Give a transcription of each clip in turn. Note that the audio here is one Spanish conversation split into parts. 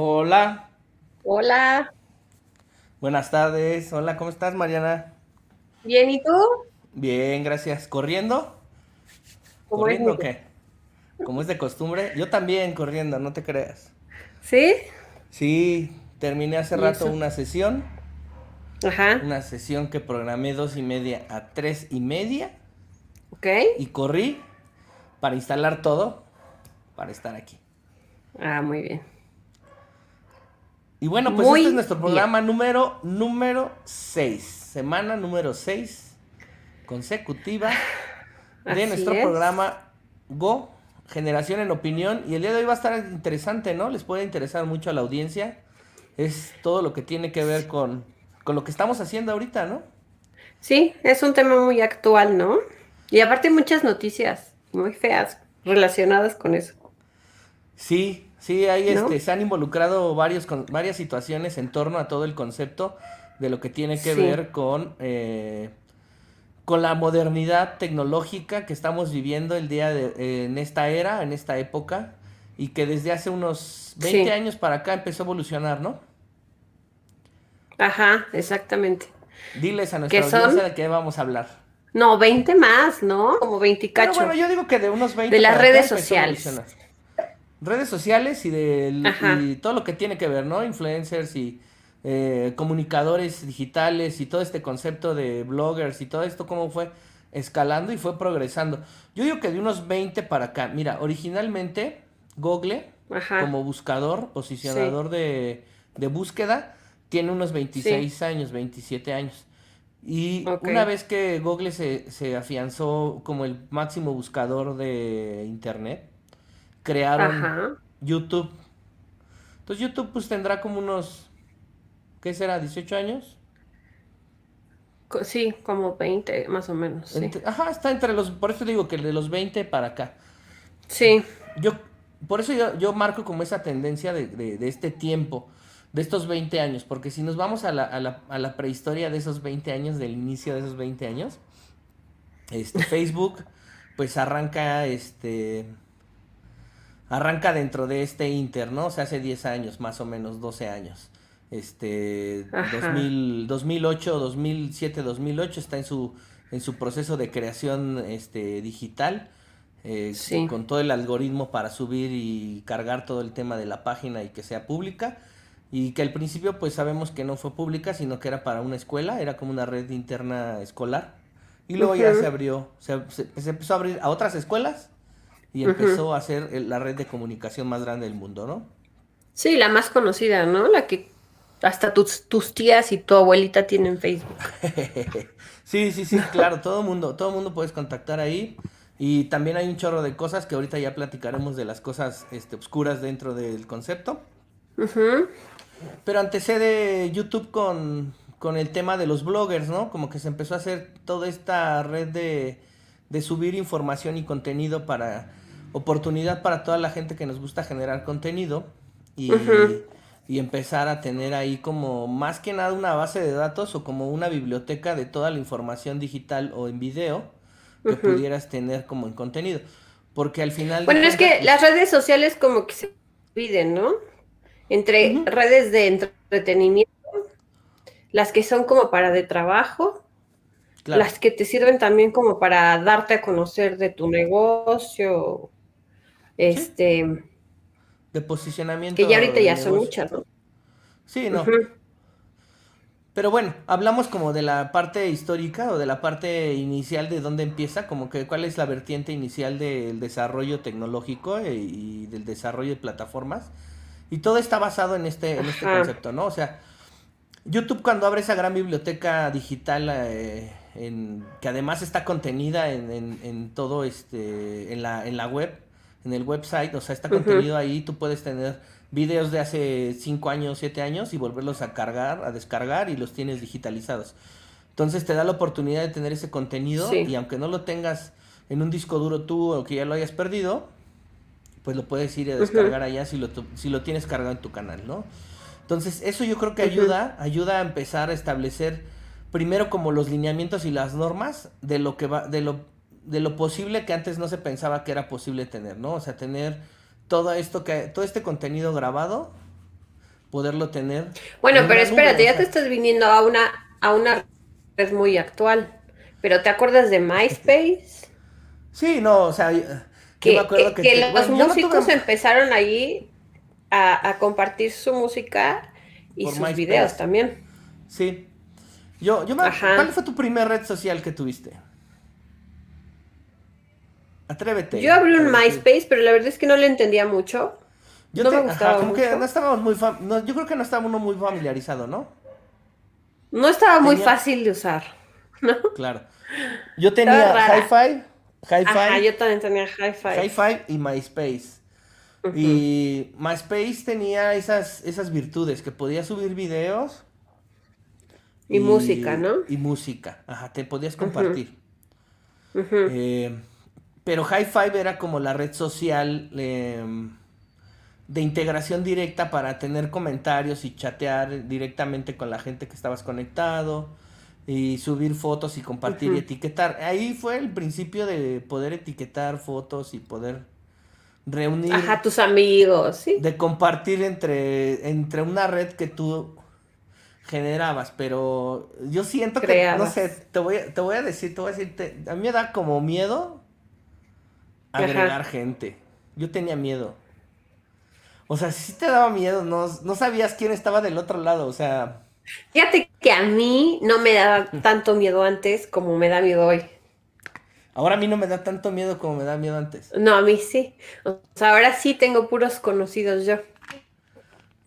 Hola, Hola, buenas tardes. Hola, ¿cómo estás, Mariana? bien, ¿y tú? Bien, gracias. ¿Corriendo? ¿Cómo es ¿Corriendo o qué? Como es de costumbre. Yo también corriendo, no te creas. ¿Sí? Sí, terminé hace ¿Y rato eso? una sesión, Ajá, una sesión que programé dos y media a tres y media ok. y corrí para instalar todo para estar aquí. Ah, muy bien. Y bueno, pues este es nuestro bien. programa número número 6, semana número 6 consecutiva de Así nuestro es. programa Go, Generación en Opinión. Y el día de hoy va a estar interesante, ¿no? Les puede interesar mucho a la audiencia. Es todo lo que tiene que ver con, con lo que estamos haciendo ahorita, ¿no? Sí, es un tema muy actual, ¿no? Y aparte muchas noticias muy feas relacionadas con eso, Sí, sí, ahí ¿no? este, se han involucrado varios, con, varias situaciones en torno a todo el concepto de lo que tiene que Sí, ver con, eh, con la modernidad tecnológica que estamos viviendo el día de, eh, en esta era, en esta época, y que desde hace unos 20 sí. años para acá empezó a evolucionar, ¿no? Ajá, exactamente. Diles a ¿Qué nuestra audiencia de qué vamos a hablar. No, 20 más, ¿no? Como 20 y Pero bueno, cacho. yo digo que de unos De 20 las para acá redes sociales. Redes sociales y, Ajá, y todo lo que tiene que ver, ¿no? Influencers y eh, comunicadores digitales y todo este concepto de bloggers y todo esto, cómo fue escalando y fue progresando. Yo digo que de unos 20 para acá. Mira, originalmente Google, ajá, como buscador, sí, posicionador de, de búsqueda, tiene unos sí, 26 años, 27 años. Y una vez que Google se, se afianzó como el máximo buscador de Internet, crearon ajá. YouTube. Entonces YouTube pues tendrá como unos, ¿qué será? ¿18 años? Sí, como 20 más o menos, sí. Ajá, está entre los, por eso digo que de los 20 para acá. Sí, Yo, por eso yo, yo marco como esa tendencia de, de- de este tiempo, de estos 20 años, porque si nos vamos a la, a la, a la prehistoria de esos 20 años, del inicio de esos 20 años, este, Facebook pues arranca, este, arranca dentro de este Inter, ¿no? O sea, hace 10 años, más o menos 12 años. Este, dos ajá, mil dos mil ocho dos mil siete dos mil ocho está en su, en su proceso de creación este, digital, eh, sí. con todo el algoritmo para subir y cargar todo el tema de la página y que sea pública. Y que al principio pues sabemos que no fue pública, sino que era para una escuela, era como una red interna escolar. Y luego ya se abrió, se, se- se empezó a abrir a otras escuelas y empezó a ser la red de comunicación más grande del mundo, ¿no? Sí, la más conocida, ¿no? La que hasta tus, tus tías y tu abuelita tienen Facebook. Sí, sí, sí, claro, todo mundo, todo mundo puedes contactar ahí. Y también hay un chorro de cosas que ahorita ya platicaremos de las cosas este, obscuras dentro del concepto. Ujú, Pero antecede YouTube con, con el tema de los bloggers, ¿no? Como que se empezó a hacer toda esta red de, de subir información y contenido para oportunidad para toda la gente que nos gusta generar contenido y, y empezar a tener ahí como más que nada una base de datos o como una biblioteca de toda la información digital o en video que pudieras tener como en contenido. Porque al final Bueno, es que las redes sociales como que se dividen, ¿no? Entre redes de entretenimiento, las que son como para de trabajo, claro, las que te sirven también como para darte a conocer de tu negocio, sí, este, de que ya posicionamiento ahorita ya son muchas, ¿no? Sí, no. Pero bueno, hablamos como de la parte histórica o de la parte inicial de dónde empieza, como que cuál es la vertiente inicial del desarrollo tecnológico e- y del desarrollo de plataformas. Y todo está basado en este, en este concepto, ¿no? O sea, YouTube cuando abre esa gran biblioteca digital eh, en- que además está contenida en, en- en todo este en la, en la web, en el website, o sea, está contenido ahí, tú puedes tener videos de hace 5 años, 7 años y volverlos a cargar, a descargar y los tienes digitalizados. Entonces te da la oportunidad de tener ese contenido y aunque no lo tengas en un disco duro tú o que ya lo hayas perdido, pues lo puedes ir a descargar allá si lo, si lo tienes cargado en tu canal, ¿no? Entonces, eso yo creo que ayuda, ayuda a empezar a establecer primero como los lineamientos y las normas de lo que va, de lo, de lo posible que antes no se pensaba que era posible tener, ¿no? O sea, tener todo esto que, todo este contenido grabado poderlo tener. Bueno, pero espérate, ya te estás viniendo a una, a una red muy actual. Pero ¿te acuerdas de MySpace? Sí, no, o sea, que, me acuerdo que, los músicos empezaron ahí a, compartir su música y sus videos también. Sí. Yo, yo me, ¿Cuál fue tu primera red social que tuviste? Atrévete. Yo abrí un MySpace, pero la verdad es que no le entendía mucho. Yo no me gustaba como que no estábamos muy yo creo que no estaba uno muy familiarizado, ¿no? No estaba muy fácil de usar, ¿no? Claro. Yo tenía Hi-Fi, Hi-Fi. yo también tenía Hi-Fi. Hi-Fi y MySpace. Y MySpace tenía esas, esas virtudes, que podía subir videos. Y, música, ¿no? Y música, ajá, te podías compartir. Eh, pero Hi-Fi era como la red social em, de integración directa para tener comentarios y chatear directamente con la gente que estabas conectado y subir fotos y compartir y etiquetar. Ahí fue el principio de poder etiquetar fotos y poder reunir. Ajá, tus amigos, sí. De compartir entre, entre una red que tú generabas, pero yo siento que, no sé, te voy, a, te voy a decir, te voy a decir, a mí me da como miedo agregar gente. Yo tenía miedo. O sea, si te daba miedo, no, no sabías quién estaba del otro lado, o sea... Fíjate que a mí no me daba tanto miedo antes como me da miedo hoy. Ahora a mí no me da tanto miedo como me da miedo antes. No, a mí sí. O sea, ahora sí tengo puros conocidos yo.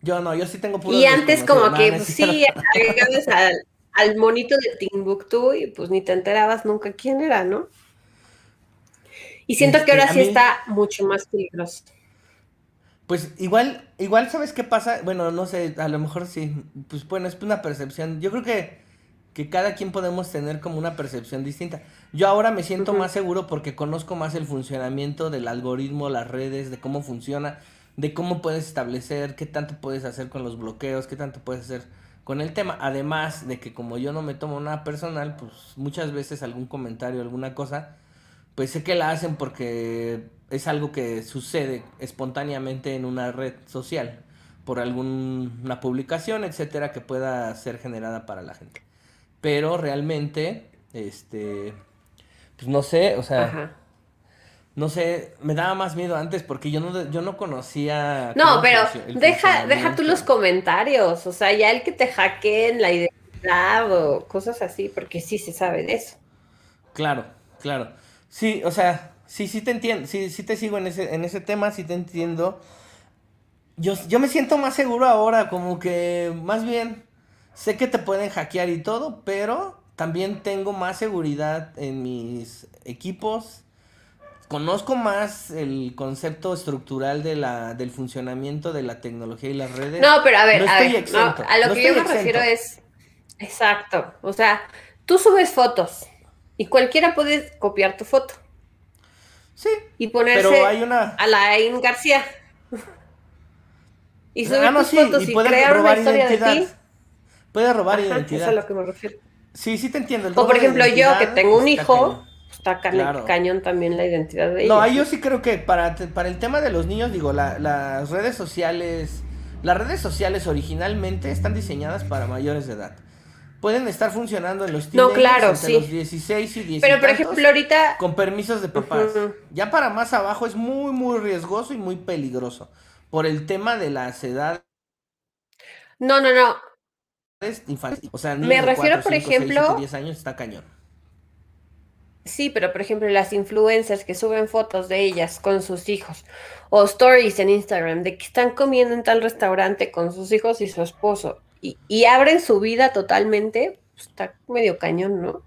Yo no, yo sí tengo puros Y antes como que pues, sí, agregabas al, al monito de Timbuktu y pues ni te enterabas nunca quién era, ¿no? Y siento que ahora este, sí está mucho más peligroso. Pues igual, igual, ¿sabes qué pasa? Bueno, no sé, a lo mejor sí, pues bueno, es una percepción. Yo creo que, que cada quien podemos tener como una percepción distinta. Yo ahora me siento más seguro porque conozco más el funcionamiento del algoritmo, las redes, de cómo funciona, de cómo puedes establecer, qué tanto puedes hacer con los bloqueos, qué tanto puedes hacer con el tema. Además de que como yo no me tomo nada personal, pues muchas veces algún comentario, alguna cosa, pues sé que la hacen porque es algo que sucede espontáneamente en una red social por alguna publicación, etcétera, que pueda ser generada para la gente. Pero realmente, este, pues no sé, o sea, no sé, me daba más miedo antes porque yo no, yo no conocía. No, pero deja, deja tú los comentarios, o sea, ya el que te hackeen la identidad o cosas así, porque sí se sabe de eso. Claro, claro. Sí, o sea, sí, sí te entiendo, sí, sí te sigo en ese, en ese tema, sí te entiendo. Yo, yo me siento más seguro ahora, como que más bien sé que te pueden hackear y todo, pero también tengo más seguridad en mis equipos. Conozco más el concepto estructural de la, del funcionamiento de la tecnología y las redes. No, pero a ver, a, ver a lo que yo me refiero es, exacto, o sea, tú subes fotos, y cualquiera puede copiar tu foto. Sí. Y ponerse a la Ain García. y subir ah, tus fotos y, crear una historia de ti. Puede robar identidad. Eso es a lo que me refiero. Sí, sí te entiendo. o por ejemplo, yo que tengo un hijo, está cañón también la identidad de ellos. No, yo sí creo que para, para el tema de los niños, digo, las redes sociales, las redes sociales originalmente están diseñadas para mayores de edad pueden estar funcionando en los no, claro, entre los 16 y 10 Pero por ejemplo, ahorita con permisos de papás. Ya para más abajo es muy muy riesgoso y muy peligroso por el tema de las edades. No, no, no. O sea, me refiero, por ejemplo, 10 años está cañón. Sí, pero por ejemplo, las influencers que suben fotos de ellas con sus hijos o stories en Instagram de que están comiendo en tal restaurante con sus hijos y su esposo y, abren su vida totalmente, pues, está medio cañón, ¿no?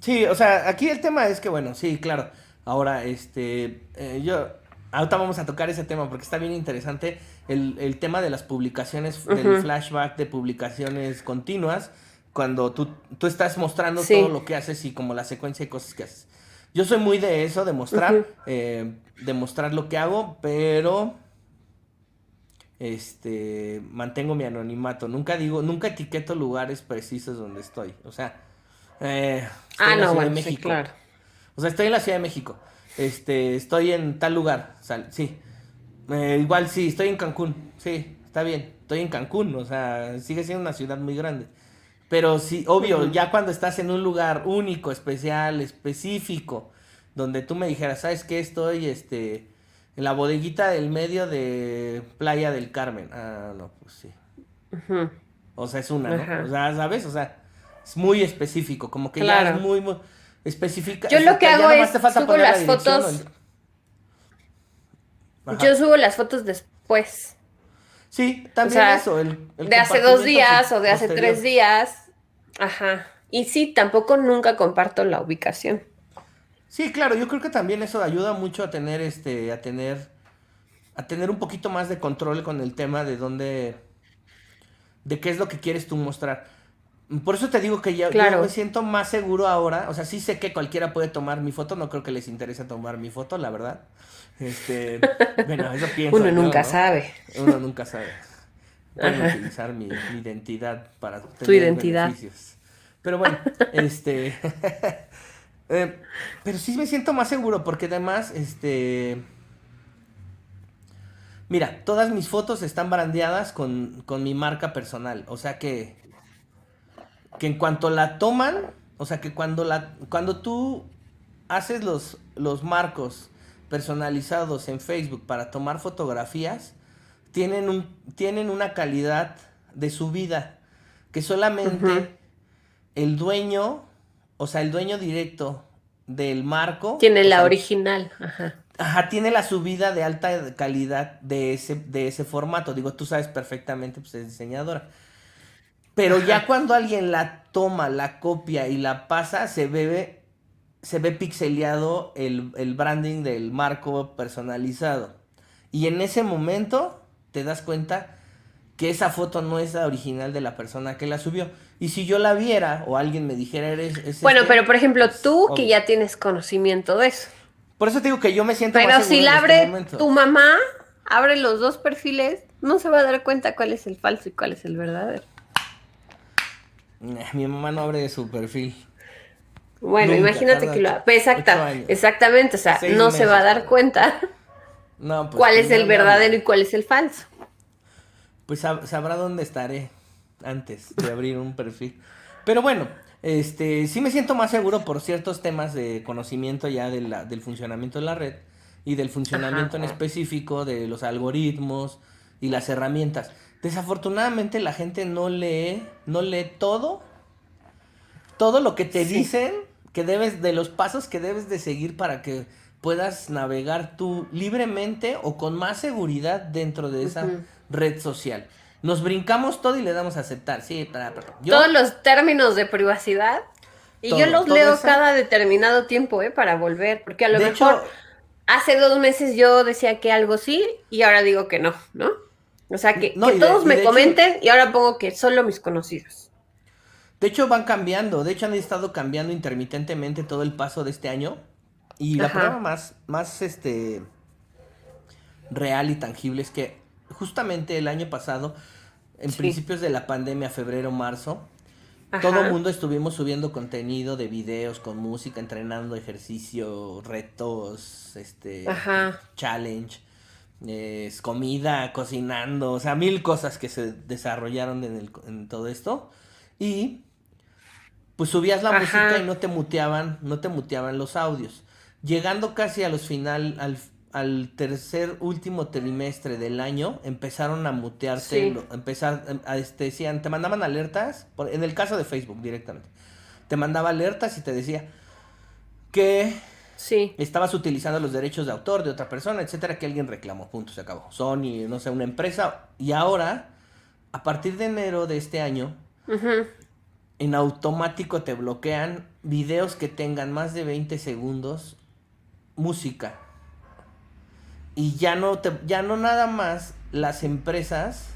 Sí, o sea, aquí el tema es que, bueno, sí, claro. Ahora, este, eh, yo, ahorita vamos a tocar ese tema porque está bien interesante el, tema de las publicaciones, del flashback de publicaciones continuas, cuando tú, tú estás mostrando todo lo que haces y como la secuencia de cosas que haces. Yo soy muy de eso, de mostrar, eh, de mostrar lo que hago, pero este, mantengo mi anonimato. Nunca digo, nunca etiqueto lugares precisos donde estoy. O sea, eh, ah, en la Ciudad de México. claro. O sea, estoy en la Ciudad de México. Este, estoy en tal lugar. sí. Eh, igual sí, estoy en Cancún. Sí, está bien, estoy en Cancún, o sea, sigue siendo una ciudad muy grande. Pero sí, obvio, ya cuando estás en un lugar único, especial, específico, donde tú me dijeras, ¿sabes qué? Estoy, este, en la bodeguita del medio de Playa del Carmen. Ah, no, pues sí. O sea, es una, ¿no? O sea, ¿sabes? O sea, es muy específico, como que ya es muy, muy específica. Yo lo que hago es subo las fotos. Yo subo las fotos después. Sí, también eso. El, de hace dos días o de hace tres días. Ajá. Y sí, tampoco nunca comparto la ubicación. Sí, claro, yo creo que también eso ayuda mucho a tener este, a tener, a tener un poquito más de control con el tema de dónde, de qué es lo que quieres tú mostrar. Por eso te digo que ya yo me siento más seguro ahora. O sea, sí sé que cualquiera puede tomar mi foto. No creo que les interese tomar mi foto, la verdad. Este, bueno, eso pienso. Uno nunca sabe. Uno nunca sabe. Pueden utilizar mi, identidad para tener tu identidad. beneficios. Pero bueno, este. Eh, pero sí me siento más seguro porque además, este... Mira, todas mis fotos están brandeadas con, con mi marca personal. O sea que... Que en cuanto la toman, o sea que cuando la cuando tú haces los, los marcos personalizados en Facebook para tomar fotografías, tienen, un, tienen una calidad de su vida que solamente el dueño o sea, el dueño directo del marco. Tiene la original, ajá. Ajá, tiene la subida de alta calidad de ese, de ese formato. Digo, tú sabes perfectamente, pues es diseñadora. Pero ya cuando alguien la toma, la copia y la pasa, se ve, se ve pixeleado el, el branding del marco personalizado. Y en ese momento te das cuenta que esa foto no es la original de la persona que la subió. Y si yo la viera o alguien me dijera, eres... bueno, este", pero por ejemplo, tú que ya tienes conocimiento de eso. Por eso te digo que yo me siento... Pero si la este abre tu mamá, abre los dos perfiles, no se va a dar cuenta cuál es el falso y cuál es el verdadero. Mi mamá no abre su perfil. Bueno, imagínate que lo... Exacta, exactamente, o sea, no se va a dar cuenta no, pues, cuál es el verdadero y cuál es el falso. Pues sabrá dónde estaré antes de abrir un perfil. Pero bueno, este, sí me siento más seguro por ciertos temas de conocimiento ya de la, del funcionamiento de la red y del funcionamiento en específico de los algoritmos y las herramientas. Desafortunadamente la gente no lee, no lee todo, todo lo que te dicen que debes, de los pasos que debes de seguir para que puedas navegar tú libremente o con más seguridad dentro de esa red social. Nos brincamos todo y le damos a aceptar. Sí, Todos los términos de privacidad. Y yo los leo cada determinado tiempo, ¿eh? Para volver. Porque a lo mejor hace dos meses yo decía que algo sí y ahora digo que no, ¿no? O sea, que, todos me comenten y ahora pongo que solo mis conocidos. De hecho, van cambiando. De hecho, han estado cambiando intermitentemente todo el paso de este año. Y la prueba más, más este, real y tangible es que justamente el año pasado, en principios de la pandemia, febrero, marzo, todo el mundo estuvimos subiendo contenido de videos con música, entrenando ejercicio, retos, este, challenge, comida, cocinando, o sea, mil cosas que se desarrollaron en, en todo esto. Y pues subías la música y no te muteaban, no te muteaban los audios. Llegando casi a los final, al, al tercer último trimestre del año empezaron a mutearse, empezar a este decían, te mandaban alertas, en el caso de Facebook directamente. Te mandaba alertas y te decía que sí. estabas utilizando los derechos de autor de otra persona, etcétera, que alguien reclamó, punto, se acabó. Sony, no sé, una empresa y ahora a partir de enero de este año en automático te bloquean videos que tengan más de 20 segundos música y ya no, te, ya no nada más las empresas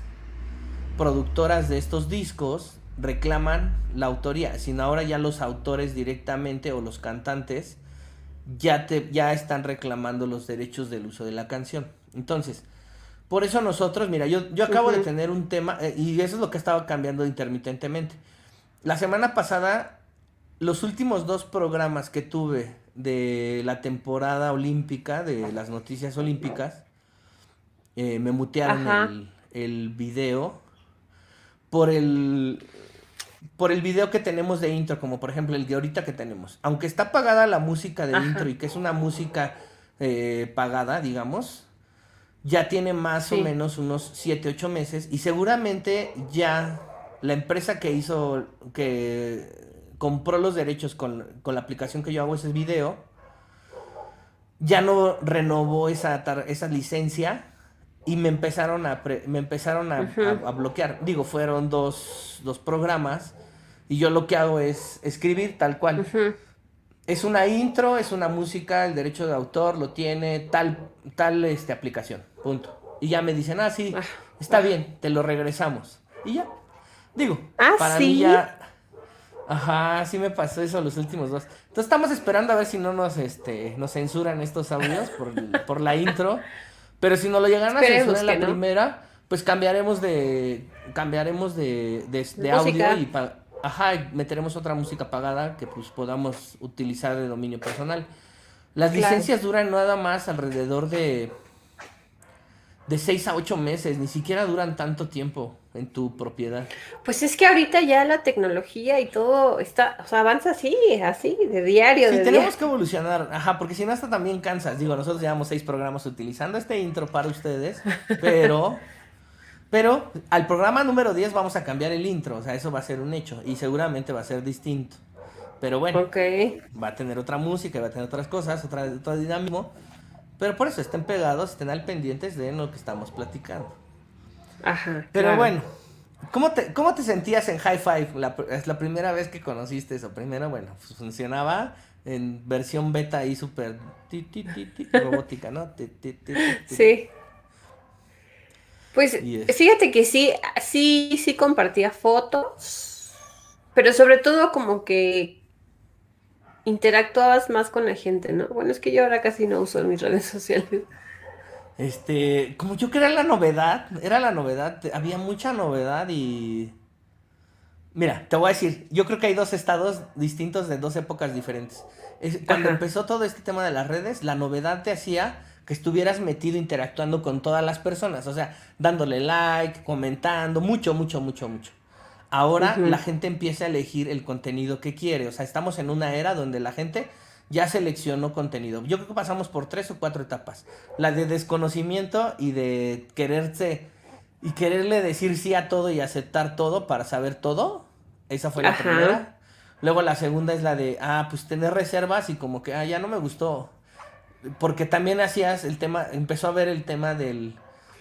productoras de estos discos reclaman la autoría, sino ahora ya los autores directamente o los cantantes ya, te, ya están reclamando los derechos del uso de la canción. Entonces, por eso nosotros, mira, yo, yo acabo de tener un tema, eh, y eso es lo que estaba cambiando intermitentemente. La semana pasada, los últimos dos programas que tuve de la temporada olímpica, de las noticias olímpicas, eh, me mutearon el video por el por el video que tenemos de intro, como por ejemplo el de ahorita que tenemos. Aunque está pagada la música de intro y que es una música eh, pagada, digamos, ya tiene más o menos unos 7, 8 meses y seguramente ya la empresa que hizo, que compró los derechos con, la aplicación que yo hago ese video, ya no renovó esa, esa licencia y me empezaron a, me empezaron a, bloquear. Digo, fueron dos, programas y yo lo que hago es escribir tal cual. Es una intro, es una música, el derecho de autor lo tiene tal, tal este, aplicación, punto. Y ya me dicen, ah, sí, ah, está bien, te lo regresamos. Y ya. Digo, ¿Ah, para mí ya... Ajá, sí me pasó eso los últimos dos. Entonces estamos esperando a ver si no nos, este, nos censuran estos audios por, por la intro. Pero si no lo llegan a censurar en la primera, pues cambiaremos de cambiaremos de, de, audio y ajá, meteremos otra música pagada que pues podamos utilizar de dominio personal. Las licencias duran nada más alrededor de de 6 a 8 meses, ni siquiera duran tanto tiempo en tu propiedad. Pues es que ahorita ya la tecnología y todo está, o sea, avanza así, así, de diario. Sí, tenemos que evolucionar, ajá, porque si no hasta también cansas. Digo, nosotros llevamos seis programas utilizando este intro para ustedes, pero, pero al programa número 10 vamos a cambiar el intro, o sea, eso va a ser un hecho y seguramente va a ser distinto. Pero bueno, va a tener otra música, va a tener otras cosas, otra, otro dinamismo. Pero por eso estén pegados, estén al pendientes de lo que estamos platicando. Ajá. Pero bueno, ¿cómo te, ¿cómo te sentías en High Five? es la primera vez que conociste eso. Primero, bueno, pues funcionaba en versión beta y súper robótica, ¿no? sí. Pues fíjate que sí, sí, sí compartía fotos, pero sobre todo como que interactuabas más con la gente, ¿no? Bueno, es que yo ahora casi no uso mis redes sociales. Este, como yo que era la novedad, era la novedad, había mucha novedad y... Mira, te voy a decir, yo creo que hay dos estados distintos de dos épocas diferentes. cuando empezó todo este tema de las redes, la novedad te hacía que estuvieras metido interactuando con todas las personas, o sea, dándole like, comentando, mucho, mucho, mucho, mucho. Ahora la gente empieza a elegir el contenido que quiere. O sea, estamos en una era donde la gente ya seleccionó contenido. Yo creo que pasamos por tres o cuatro etapas. La de desconocimiento y de quererse y quererle decir sí a todo y aceptar todo para saber todo. Esa fue la primera. Luego la segunda es la de, ah, pues tener reservas y como que, ah, ya no me gustó. Porque también hacías el tema, empezó a ver el tema del,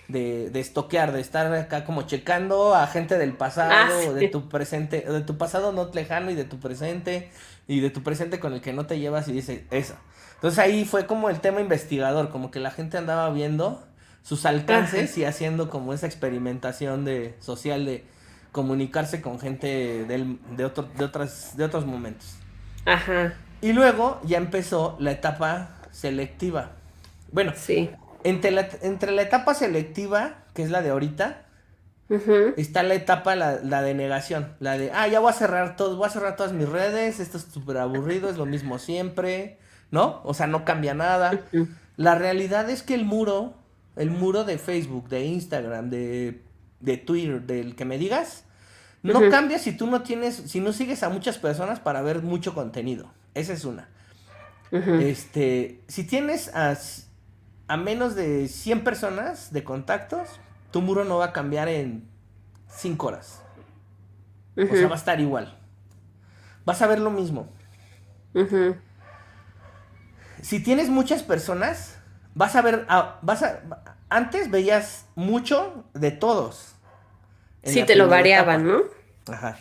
de, de estoquear, de estar acá como checando a gente del pasado, ah, de tu presente, de tu pasado no lejano y de tu presente, y de tu presente con el que no te llevas y dice esa. Entonces ahí fue como el tema investigador, como que la gente andaba viendo sus alcances y haciendo como esa experimentación de social de comunicarse con gente del, de, otro, de, otras, de otros momentos. Ajá. Y luego ya empezó la etapa selectiva. Bueno, sí. Entre la, entre la etapa selectiva, que es la de ahorita, está la etapa, la, de negación. La de, ah, ya voy a cerrar todo, voy a cerrar todas mis redes, esto es súper aburrido, es lo mismo siempre, ¿no? O sea, no cambia nada. La realidad es que el muro, el muro de Facebook, de Instagram, de, de Twitter, del que me digas, no cambia si tú no tienes, si no sigues a muchas personas para ver mucho contenido. Esa es una. Este, si tienes a a menos de 100 personas de contactos, tu muro no va a cambiar en 5 horas. O sea, va a estar igual. Vas a ver lo mismo. Si tienes muchas personas, vas a ver, ah, vas a, antes veías mucho de todos. Sí, te lo variaban, ¿no? Ajá.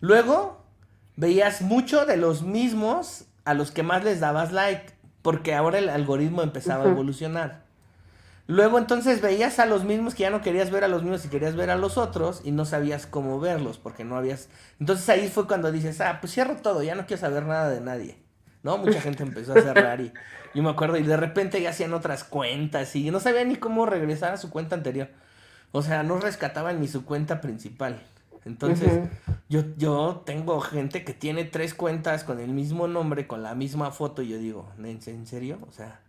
Luego veías mucho de los mismos a los que más les dabas like porque ahora el algoritmo empezaba a evolucionar. Luego entonces veías a los mismos que ya no querías ver a los mismos y querías ver a los otros y no sabías cómo verlos porque no habías... Entonces ahí fue cuando dices, ah, pues cierro todo, ya no quiero saber nada de nadie. ¿No? Mucha gente empezó a cerrar y yo me acuerdo y de repente ya hacían otras cuentas y no sabía ni cómo regresar a su cuenta anterior. O sea, no rescataban ni su cuenta principal. Entonces, yo, yo tengo gente que tiene tres cuentas con el mismo nombre, con la misma foto, y yo digo, ¿en, serio? O sea,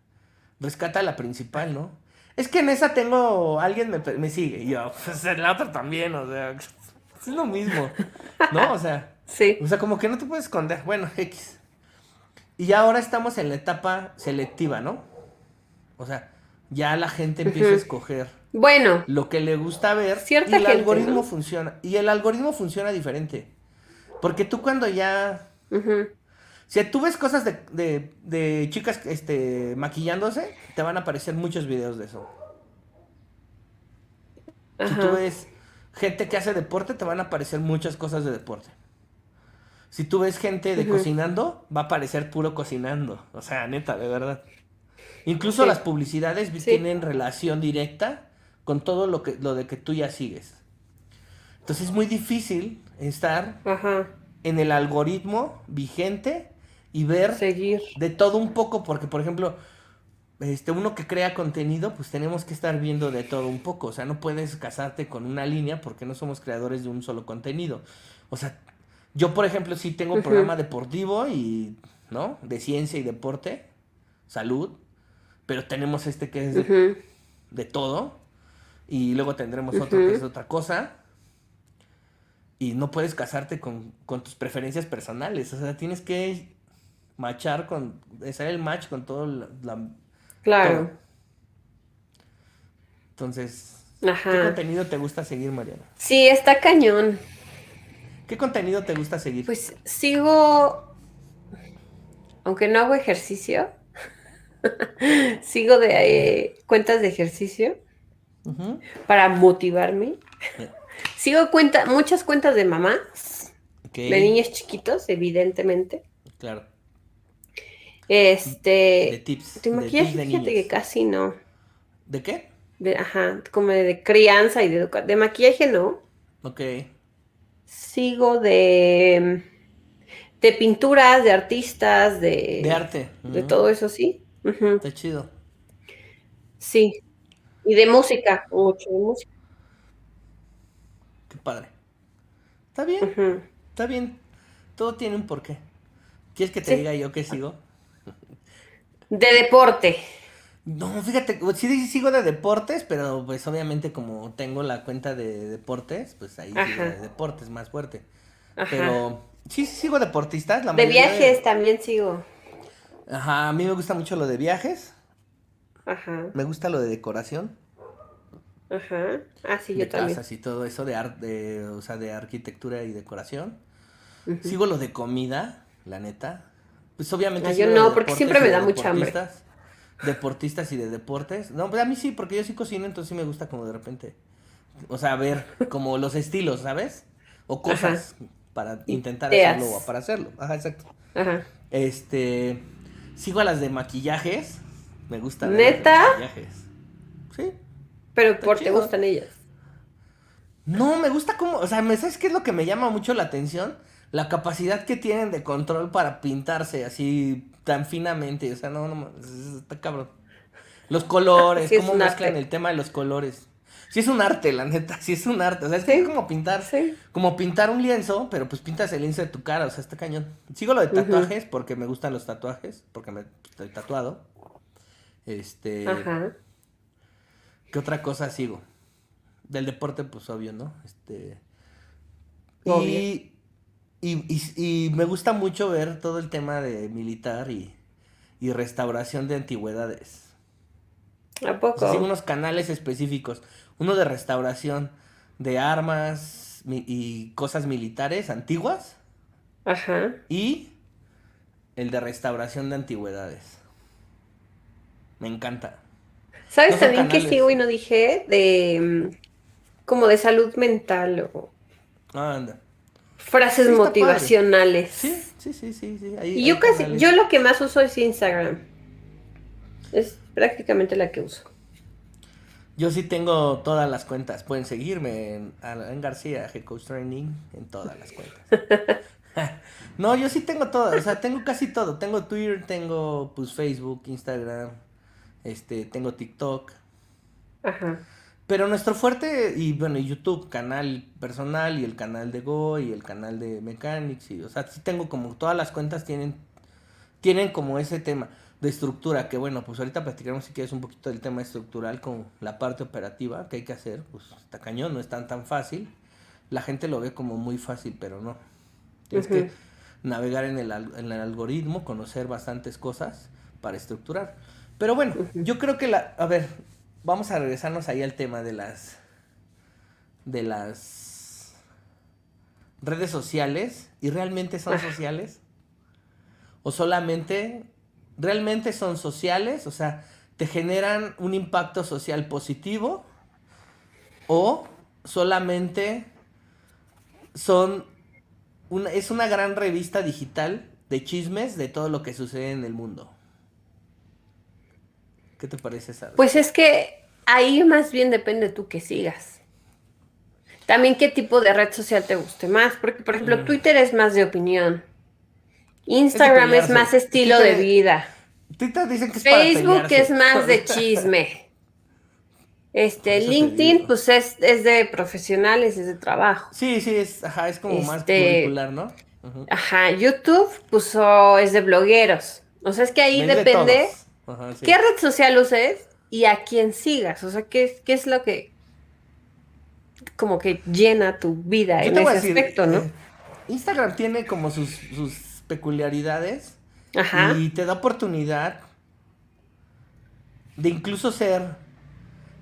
rescata la principal, ¿no? Es que en esa tengo, alguien me, me sigue, y yo, pues en la otra también, o sea, es lo mismo, ¿no? O sea, Sí. o sea, como que no te puedes esconder, bueno, X. Y ya ahora estamos en la etapa selectiva, ¿no? O sea, ya la gente empieza a escoger Bueno, lo que le gusta ver Cierta y el gente, algoritmo ¿no? funciona. Y el algoritmo funciona diferente. Porque tú cuando ya... Si tú ves cosas de, de, de chicas este, maquillándose, te van a aparecer muchos videos de eso. Si tú ves gente que hace deporte, te van a aparecer muchas cosas de deporte. Si tú ves gente de cocinando, va a aparecer puro cocinando. O sea, neta, de verdad. Incluso Sí. las publicidades Sí. tienen relación directa con todo lo que lo de que tú ya sigues. Entonces es muy difícil estar Ajá. en el algoritmo vigente y ver Seguir. de todo un poco, porque por ejemplo, este, uno que crea contenido, pues tenemos que estar viendo de todo un poco. O sea, no puedes casarte con una línea porque no somos creadores de un solo contenido. O sea, yo por ejemplo sí tengo un programa deportivo y, ¿no? De ciencia y deporte, salud, pero tenemos este que es de, todo y luego tendremos otro que es otra cosa. Y no puedes casarte con, con tus preferencias personales. O sea, tienes que machar con, hacer el match con todo la, la- Claro. todo. Entonces, ¿qué contenido te gusta seguir, Mariana? Sí, está cañón. ¿Qué contenido te gusta seguir? Pues sigo, aunque no hago ejercicio, sigo de eh, cuentas de ejercicio para motivarme. Sigo cuenta, muchas cuentas de mamá, Ok, de niños chiquitos, evidentemente. Claro, Este, de tips. de maquillaje, tips de fíjate que casi no. ¿De qué? De- ajá, como de crianza y de educación. De maquillaje no. Ok, Sigo de, de pinturas, de artistas, de, de arte. de todo eso, sí. Está chido. Sí. Y de música, mucho de música. Qué padre. Está bien, está bien. Todo tiene un porqué. ¿Quieres que te Sí. diga yo qué sigo? De deporte. No, fíjate, sí sí sigo de deportes, pero pues obviamente como tengo la cuenta de deportes, pues ahí sigo de deportes más fuerte. Ajá. Pero sí, sí sigo deportistas, la de viajes también sigo. Ajá, a mí me gusta mucho lo de viajes, Ajá. me gusta lo de decoración, Ajá. Ah, sí, de yo también. casas y todo eso, de arte, o sea, de arquitectura y decoración. Sigo lo de comida, la neta. Pues obviamente Ah, yo no, porque siempre me da mucha hambre. deportistas, y de deportes. No, pues a mí sí, porque yo sí cocino, entonces sí me gusta como de repente. O sea, ver como los estilos, ¿sabes? O cosas para intentar hacerlo o para hacerlo. Ajá, exacto. Ajá. Este. Sigo a las de maquillajes. Me gusta. ver las de ¿Neta? maquillajes. Sí. Pero por te gustan ellas. No, me gusta como, o sea, ¿me sabes qué es lo que me llama mucho la atención? La capacidad que tienen de control para pintarse así tan finamente, o sea, no, no, es- está cabrón. Los colores, Sí, cómo mezclan arte. el tema de los colores. Sí es un arte, la neta, sí es un arte, o sea, es que Sí. es como pintar, Sí. como pintar un lienzo, pero pues pintas el lienzo de tu cara, o sea, está cañón. Sigo lo de tatuajes porque me gustan los tatuajes, porque me estoy tatuado. Este, Ajá. ¿Qué otra cosa sigo? Del deporte, pues obvio, ¿no? Este. Obvio. Y, y, y- y me gusta mucho ver todo el tema de militar y, y restauración de antigüedades. ¿A poco? sigo unos canales específicos. Uno de restauración de armas y cosas militares antiguas. Ajá. Y el de restauración de antigüedades. Me encanta. ¿Sabes No también que canales. sigo y no dije? De mm, como de salud mental o Ah, anda. Frases Sí, motivacionales. Sí, sí, sí, sí. sí. Ahí- Y yo casi, canales. yo lo que más uso es Instagram. Es prácticamente la que uso. Yo sí tengo todas las cuentas. Pueden seguirme en, en García, Head Coach Training, en todas las cuentas. no, yo sí tengo todas. O sea, tengo casi todo. Tengo Twitter, tengo pues Facebook, Instagram, este, tengo TikTok. Ajá. Pero nuestro fuerte, y bueno, YouTube, canal personal y el canal de Go y el canal de Mechanics. Y, o sea, sí tengo como todas las cuentas tienen, tienen como ese tema. de estructura, que bueno, pues ahorita platicaremos si quieres un poquito del tema estructural con la parte operativa que hay que hacer, pues está cañón, no es tan tan fácil. La gente lo ve como muy fácil, pero no. Tienes que navegar en el, en el algoritmo, conocer bastantes cosas para estructurar. Pero bueno, yo creo que la, a ver, vamos a regresarnos ahí al tema de las de las redes sociales. Y realmente son sociales o solamente realmente son sociales, o sea, te generan un impacto social positivo o solamente son una, es una gran revista digital de chismes de todo lo que sucede en el mundo. ¿Qué te parece, esa? Pues es que ahí más bien depende tú que sigas. También qué tipo de red social te guste más, porque por ejemplo mm. Twitter es más de opinión. Instagram es, más estilo de vida. Twitter dicen que es Facebook es más de chisme. Este, LinkedIn, pues es, es, de profesionales, es de trabajo. Sí, sí, es, ajá, es como más curricular, ¿no? Ajá, YouTube, pues oh, es de blogueros. O sea, es que ahí depende qué red social uses y a quién sigas. O sea, qué, qué es lo que como que llena tu vida en ese aspecto, ¿no? Eh, Instagram tiene como sus, sus peculiaridades y te da oportunidad de incluso ser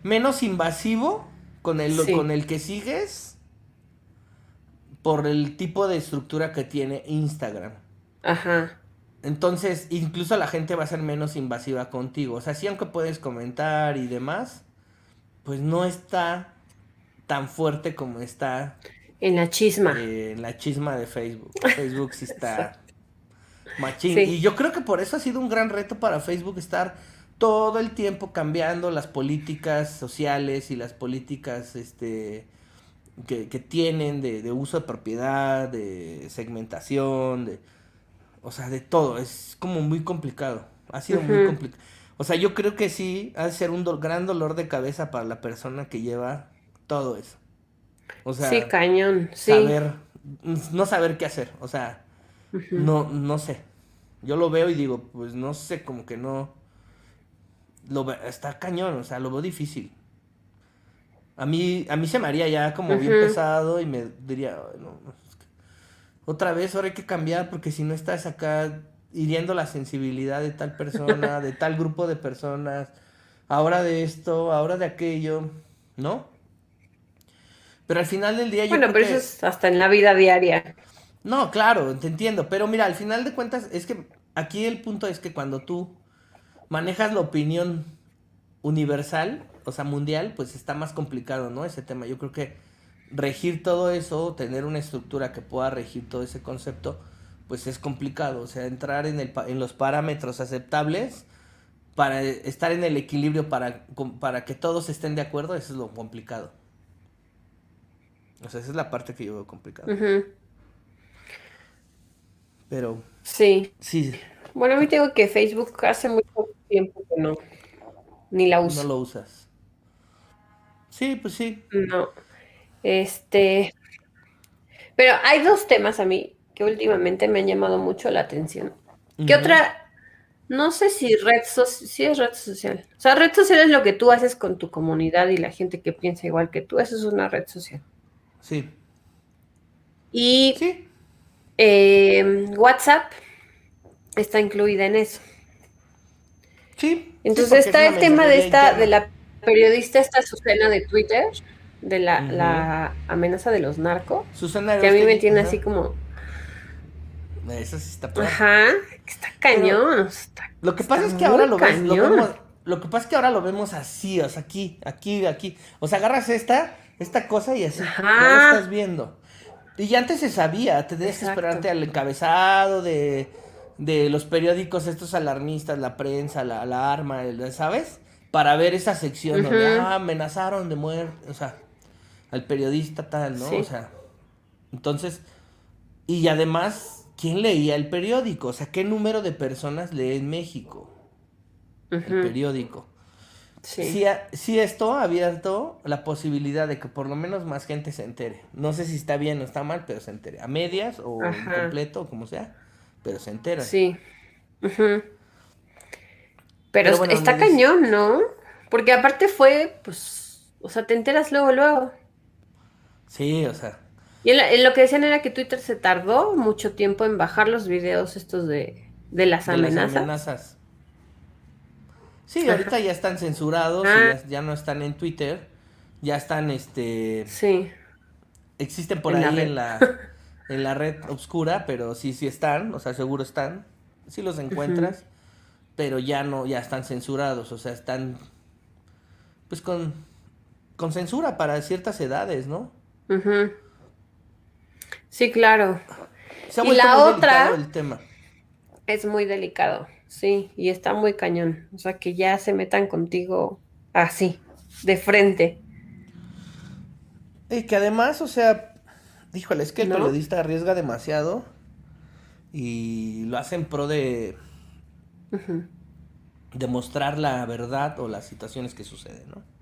menos invasivo con el, con el que sigues por el tipo de estructura que tiene Instagram. Ajá. Entonces, incluso la gente va a ser menos invasiva contigo. O sea, sí, aunque puedes comentar y demás, pues no está tan fuerte como está. En la chisma. Eh, en la chisma de Facebook. Facebook sí está Machín. Y yo creo que por eso ha sido un gran reto para Facebook estar todo el tiempo cambiando las políticas sociales y las políticas este, que, tienen de, uso de propiedad, de segmentación, de, o sea, de todo. Es como muy complicado. Ha sido muy complicado. O sea, yo creo que sí, ha de ser un gran dolor de cabeza para la persona que lleva todo eso. O sea, sí, cañón, sí. Saber, no saber qué hacer. O sea, no, no sé. Yo lo veo y digo, pues no sé, como que no. Lo está cañón, o sea, lo veo difícil. A mí, a mí se me haría ya como bien pesado y me diría, otra vez ahora hay que cambiar porque si no estás acá hiriendo la sensibilidad de tal persona, de tal grupo de personas, ahora de esto, ahora de aquello, ¿no? Pero al final del día yo Bueno, pero eso es hasta en la vida diaria. No, claro, te entiendo, pero mira, al final de cuentas es que aquí el punto es que cuando tú manejas la opinión universal, o sea, mundial, pues está más complicado, ¿no? Ese tema. Yo creo que regir todo eso, tener una estructura que pueda regir todo ese concepto, pues es complicado. O sea, entrar en, el, en los parámetros aceptables para estar en el equilibrio, para, para que todos estén de acuerdo, eso es lo complicado. O sea, esa es la parte que yo veo complicada. Pero. Sí. Sí. Bueno, a mí tengo que Facebook hace mucho tiempo que no. Ni la uso. No lo usas. Sí, pues sí. No. Este. Pero hay dos temas a mí que últimamente me han llamado mucho la atención. ¿Qué otra? No sé si red social, sí es red social. O sea, red social es lo que tú haces con tu comunidad y la gente que piensa igual que tú. Eso es una red social. Sí. Y sí. Eh, WhatsApp está incluida en eso. Sí. Entonces está el tema de esta, de la periodista esta Susana de Twitter, de la, amenaza de los narcos. Susana que a mí me tiene así como. Eso sí está Ajá, está cañón. lo que pasa es que ahora lo, vemos. Lo que pasa es que ahora lo vemos así, o sea, aquí, aquí, aquí. O sea, agarras esta, esta cosa y así. Ajá. estás viendo. Y ya antes se sabía, tenías que esperarte al encabezado de, los periódicos estos alarmistas, la prensa, la, arma, ¿sabes? Para ver esa sección donde ah, amenazaron de muerte, o sea, al periodista tal, ¿no? O sea, entonces, y además, ¿quién leía el periódico? O sea, ¿qué número de personas lee en México el periódico? Sí. esto ha abierto la posibilidad de que por lo menos más gente se entere. No sé si está bien o está mal, pero se entere. A medias o completo, o como sea, pero se entera. Sí. Pero, está cañón, ¿no? Porque aparte fue, pues, o sea, te enteras luego, luego. Sí, o sea. Y en, lo que decían era que Twitter se tardó mucho tiempo en bajar los videos estos de, de las amenazas. Sí, ahorita ya están censurados, ah. ya, no están en Twitter, ya están, este... Sí. Existen por ahí en la, en la red oscura, pero sí, sí están, o sea, seguro están, sí los encuentras, pero ya no, ya están censurados, o sea, están, pues con, con censura para ciertas edades, ¿no? Sí, claro. y la otra el tema. es muy delicado. Sí, y está muy cañón. O sea, que ya se metan contigo así, de frente. Y que además, o sea, híjole, es que el periodista arriesga demasiado y lo hace en pro de demostrar la verdad o las situaciones que suceden, ¿no?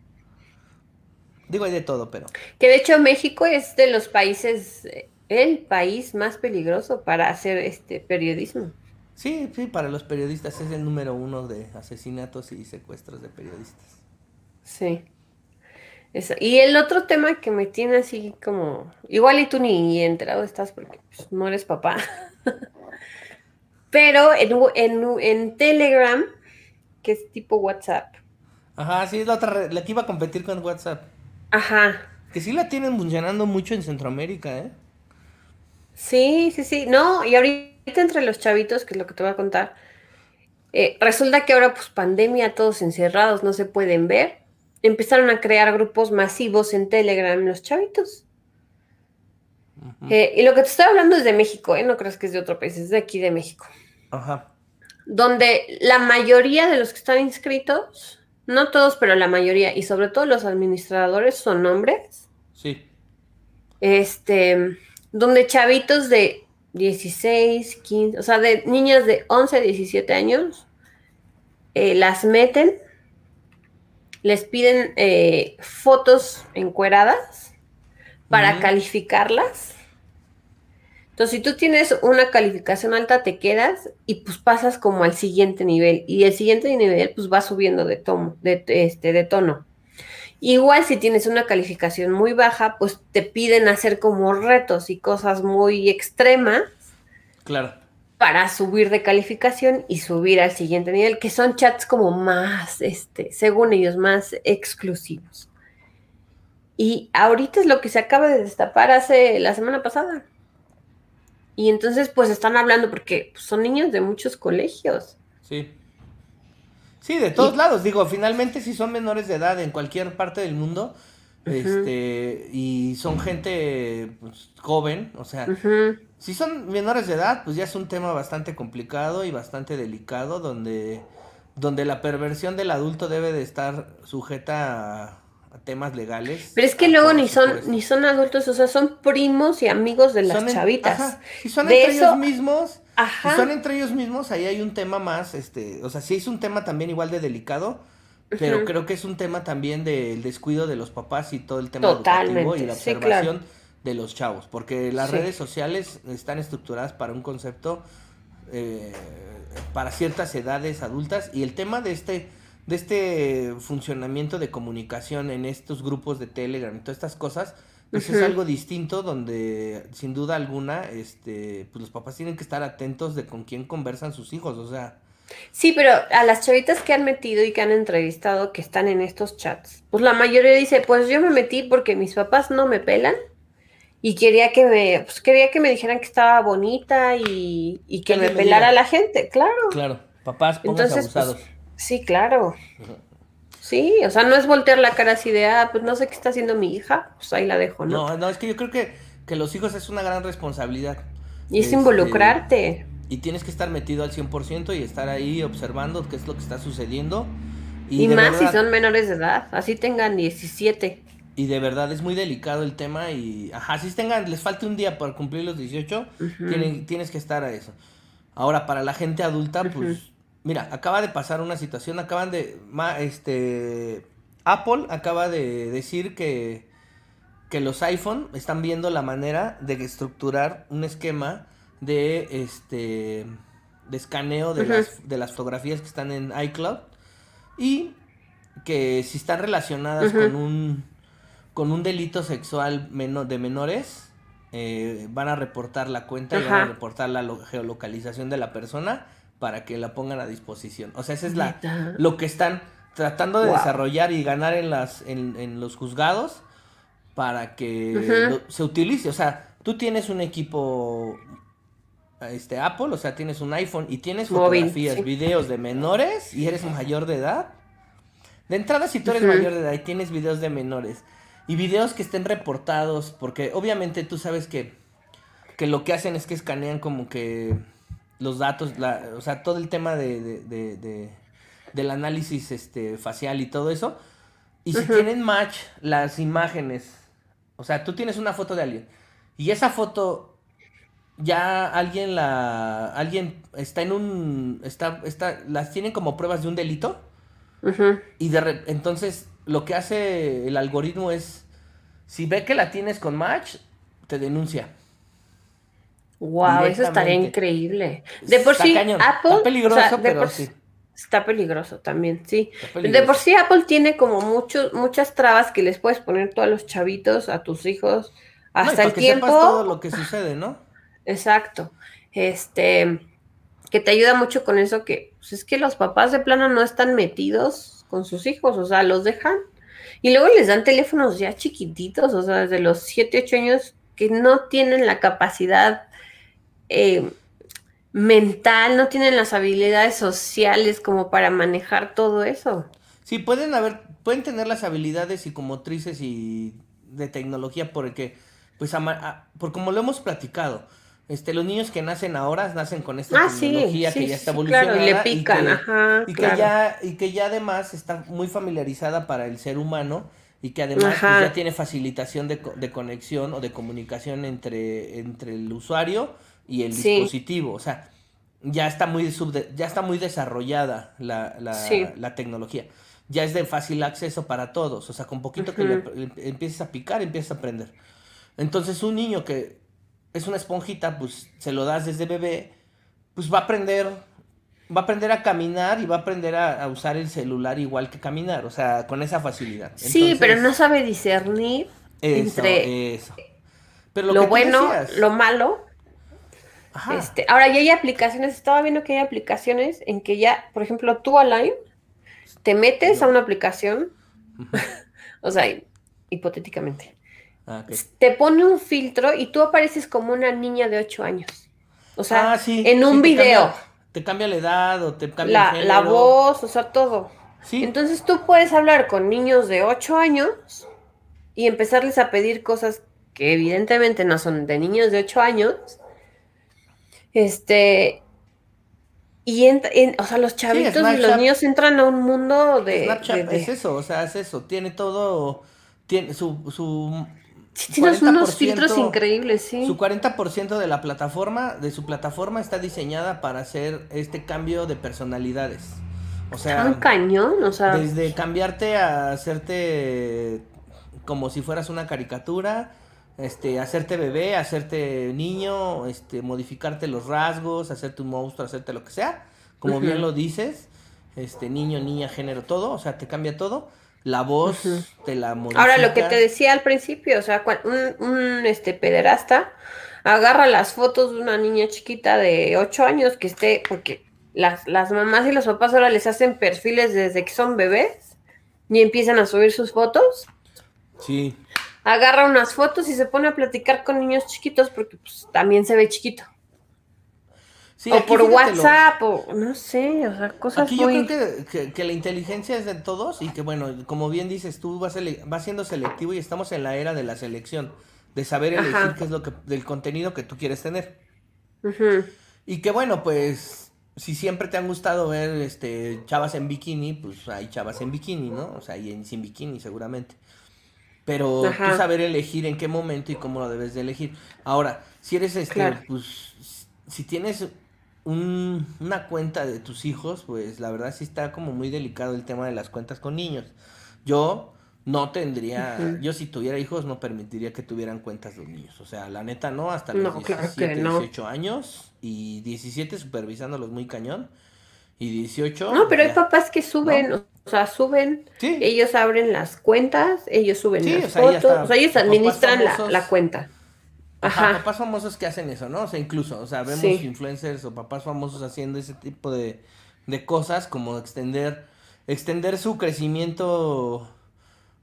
Digo, hay de todo, pero... Que de hecho México es de los países, el país más peligroso para hacer este periodismo. Sí, sí, para los periodistas es el número uno de asesinatos y secuestros de periodistas. Sí. Eso. Y el otro tema que me tiene así como, igual y tú ni enterado estás porque pues, no eres papá, pero en, Telegram, que es tipo WhatsApp. Ajá, sí, es la otra, la que iba a competir con WhatsApp. Ajá. Que sí la tienen funcionando mucho en Centroamérica, ¿eh? Sí, sí, sí. No, y ahorita entre los chavitos, que es lo que te voy a contar, eh, resulta que ahora, pues pandemia, todos encerrados, no se pueden ver. Empezaron a crear grupos masivos en Telegram los chavitos. Eh, y lo que te estoy hablando es de México, ¿eh? No crees que es de otro país, es de aquí de México. Ajá. Donde la mayoría de los que están inscritos, no todos, pero la mayoría, y sobre todo los administradores son hombres. Sí. Este, donde chavitos de 16, 15, o sea, de niñas de 11 a 17 años, eh, las meten, les piden eh, fotos encueradas para calificarlas. Entonces, si tú tienes una calificación alta, te quedas y pues pasas como al siguiente nivel. Y el siguiente nivel pues va subiendo de, tomo, de, este, de tono. Igual si tienes una calificación muy baja, pues te piden hacer como retos y cosas muy extremas. Claro. Para subir de calificación y subir al siguiente nivel, que son chats como más, este, según ellos, más exclusivos. Y ahorita es lo que se acaba de destapar hace la semana pasada. Y entonces, pues están hablando porque son niños de muchos colegios. Sí. Sí, de todos lados. Digo, finalmente si son menores de edad en cualquier parte del mundo, este, y son gente pues, joven, o sea, si son menores de edad, pues ya es un tema bastante complicado y bastante delicado, donde, donde la perversión del adulto debe de estar sujeta a, temas legales. Pero es que luego ni son, ni son adultos, o sea, son primos y amigos de las chavitas. Si son entre ellos mismos, Ajá. Si son entre ellos mismos, ahí hay un tema más, este, o sea, sí es un tema también igual de delicado, pero creo que es un tema también del descuido de los papás y todo el tema educativo y la observación de los chavos, porque las redes sociales están estructuradas para un concepto eh, para ciertas edades adultas y el tema de este de este funcionamiento de comunicación en estos grupos de Telegram y todas estas cosas, pues es algo distinto donde sin duda alguna este pues los papás tienen que estar atentos de con quién conversan sus hijos, o sea, Sí, pero a las chavitas que han metido y que han entrevistado que están en estos chats, pues la mayoría dice, pues yo me metí porque mis papás no me pelan y quería que me, pues quería que me dijeran que estaba bonita y, que me pelara la gente, claro. Claro, papás, Entonces, pues, abusados. Sí, claro. Sí, o sea, no es voltear la cara así de, ah, pues no sé qué está haciendo mi hija, pues ahí la dejo, ¿no? No, no, es que yo creo que, que los hijos es una gran responsabilidad. Y es, involucrarte. Y tienes que estar metido al 100% y estar ahí observando qué es lo que está sucediendo. Y, más si son menores de edad, así tengan 17. Y de verdad es muy delicado el tema y, ajá, si tengan, les falta un día para cumplir los 18, tienes que estar a eso. Ahora, para la gente adulta, pues Mira, acaba de pasar una situación, acaban de, este, Apple acaba de decir que, que los iPhone están viendo la manera de estructurar un esquema de, este, de escaneo de, las, de las fotografías que están en iCloud Y que si están relacionadas con un con un delito sexual de menores, eh, van a reportar la cuenta y van a reportar la geolocalización de la persona para que la pongan a disposición. O sea, eso es la, lo que están tratando de desarrollar y ganar en, las, en, los juzgados para que se utilice. O sea, tú tienes un equipo este Apple, o sea, tienes un iPhone y tienes fotografías, videos de menores y eres mayor de edad. De entrada, si tú eres mayor de edad y tienes videos de menores y videos que estén reportados, porque obviamente tú sabes que, que lo que hacen es que escanean como que los datos, la, o sea, todo el tema de, de, de, del análisis este, facial y todo eso. Y si tienen match las imágenes, o sea, tú tienes una foto de alguien y esa foto ya alguien la alguien está en un está está las tienen como pruebas de un delito y de entonces lo que hace el algoritmo es si ve que la tienes con match te denuncia wow eso estaría increíble de por sí Apple está peligroso pero sí Está peligroso también, sí. De por sí Apple tiene como muchos, muchas trabas que les puedes poner tú a los chavitos, a tus hijos, hasta el tiempo. todo lo que sucede, ¿no? Exacto. Este, que te ayuda mucho con eso que pues es que los papás de plano no están metidos con sus hijos, o sea, los dejan y luego les dan teléfonos ya chiquititos, o sea, desde los 7, 8 años que no tienen la capacidad eh, mental, no tienen las habilidades sociales como para manejar todo eso. Sí, pueden haber, pueden tener las habilidades psicomotrices y de tecnología porque, pues, por como lo hemos platicado, este, los niños que nacen ahora nacen con esta ah, tecnología que ya está evolucionada. y le pican, ajá. Y que, ya, y que ya además está muy familiarizada para el ser humano y que además pues, ya tiene facilitación de, de, conexión o de comunicación entre, entre el usuario y el dispositivo. O sea, ya está muy, ya está muy desarrollada la, la, tecnología. Ya es de fácil acceso para todos. O sea, con poquito que le, empieces a picar, empiezas a aprender. Entonces, un niño que es una esponjita, pues se lo das desde bebé, pues va a aprender, va a aprender a caminar y va a aprender a, usar el celular igual que caminar, o sea, con esa facilidad. sí, pero no sabe discernir entre Pero lo, bueno, lo malo este, ahora ya hay aplicaciones, estaba viendo que hay aplicaciones en que ya, por ejemplo, tú online te metes a una aplicación, o sea, hipotéticamente, ah, te pone un filtro y tú apareces como una niña de 8 años. O sea, ah, en un video. te cambia la edad o te cambia la, la voz, o sea, todo. Entonces tú puedes hablar con niños de 8 años y empezarles a pedir cosas que evidentemente no son de niños de 8 años este, y en, o sea, los chavitos y los niños entran a un mundo de, Es eso, o sea, es eso. Tiene todo. Tiene su. su tienes unos filtros increíbles, sí. Su 40% de la plataforma, de su plataforma, está diseñada para hacer este cambio de personalidades. O sea. Un cañón, o sea. Desde cambiarte a hacerte como si fueras una caricatura este, hacerte bebé, hacerte niño, este, modificarte los rasgos, hacerte un monstruo, hacerte lo que sea, como bien lo dices, este, niño, niña, género, todo, o sea, te cambia todo. La voz te la modifica. Ahora, lo que te decía al principio, o sea, un, un este, pederasta agarra las fotos de una niña chiquita de 8 años que esté, porque las, las mamás y los papás ahora les hacen perfiles desde que son bebés y empiezan a subir sus fotos. Sí agarra unas fotos y se pone a platicar con niños chiquitos porque pues, también se ve chiquito. o por WhatsApp, o no sé, o sea, cosas Aquí yo creo que, la inteligencia es de todos y que, bueno, como bien dices, tú vas, vas siendo selectivo y estamos en la era de la selección, de saber elegir qué es lo que, del contenido que tú quieres tener. Y que, bueno, pues, si siempre te han gustado ver este chavas en bikini, pues hay chavas en bikini, ¿no? O sea, y en, sin bikini seguramente. Pero tú saber elegir en qué momento y cómo lo debes de elegir. Ahora, si eres este, pues, si tienes un, una cuenta de tus hijos, pues la verdad sí está como muy delicado el tema de las cuentas con niños. Yo no tendría, yo si tuviera hijos no permitiría que tuvieran cuentas de niños. O sea, la neta no, hasta los 17, 18 años y 17 supervisándolos muy cañón. Y 18. No, pero hay papás que suben, O sea, suben, ellos abren las cuentas, ellos suben las fotos, o sea, ellos administran la, cuenta. Ajá. papás famosos que hacen eso, ¿no? O sea, incluso, o sea, vemos influencers o papás famosos haciendo ese tipo de, de cosas como extender, extender su crecimiento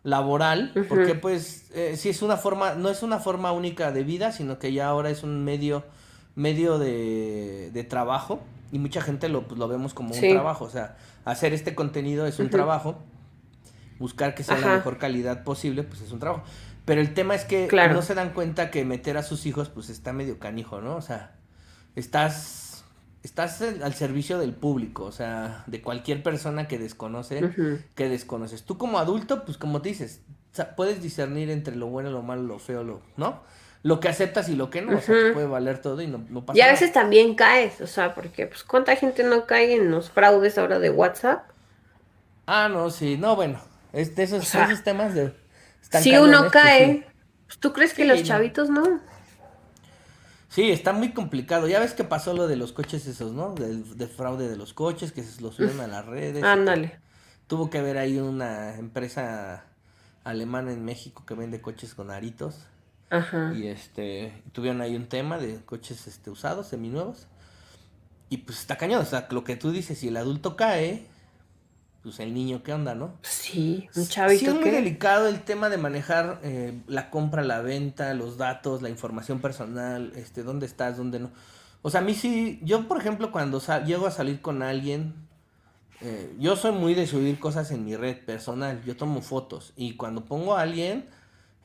laboral, porque pues eh, sí es una forma, no es una forma única de vida, sino que ya ahora es un medio, medio de, de trabajo y mucha gente lo, pues, lo vemos como un trabajo, o sea, hacer este contenido es un trabajo, buscar que sea la mejor calidad posible, pues es un trabajo. Pero el tema es que no se dan cuenta que meter a sus hijos pues está medio canijo, ¿no? O sea, estás estás al servicio del público, o sea, de cualquier persona que desconoce, que desconoces. Tú como adulto, pues como te dices, puedes discernir entre lo bueno, lo malo, lo feo, lo, ¿no? Lo que aceptas y lo que no, o sea, puede valer todo y no, no pasa Y a veces también caes, o sea, porque pues cuánta gente no cae en los fraudes ahora de WhatsApp. Ah, no, sí, no, bueno, es de esos, esos temas de... Si uno cae, pues, ¿tú crees que los chavitos no? Sí, está muy complicado. Ya ves que pasó lo de los coches esos, ¿no? De, fraude de los coches, que se los suben a las redes. Ándale. Tuvo que haber ahí una empresa alemana en México que vende coches con aritos. Ajá. Y este, tuvieron ahí un tema de coches este, usados, seminuevos. Y pues está cañón, o sea, lo que tú dices, si el adulto cae, pues el niño, ¿qué onda, no? Sí, un chavito. Sí, es muy delicado el tema de manejar eh, la compra, la venta, los datos, la información personal, este, dónde estás, dónde no. O sea, a mí sí, yo por ejemplo cuando llego a salir con alguien, eh, yo soy muy de subir cosas en mi red personal, yo tomo fotos y cuando pongo a alguien,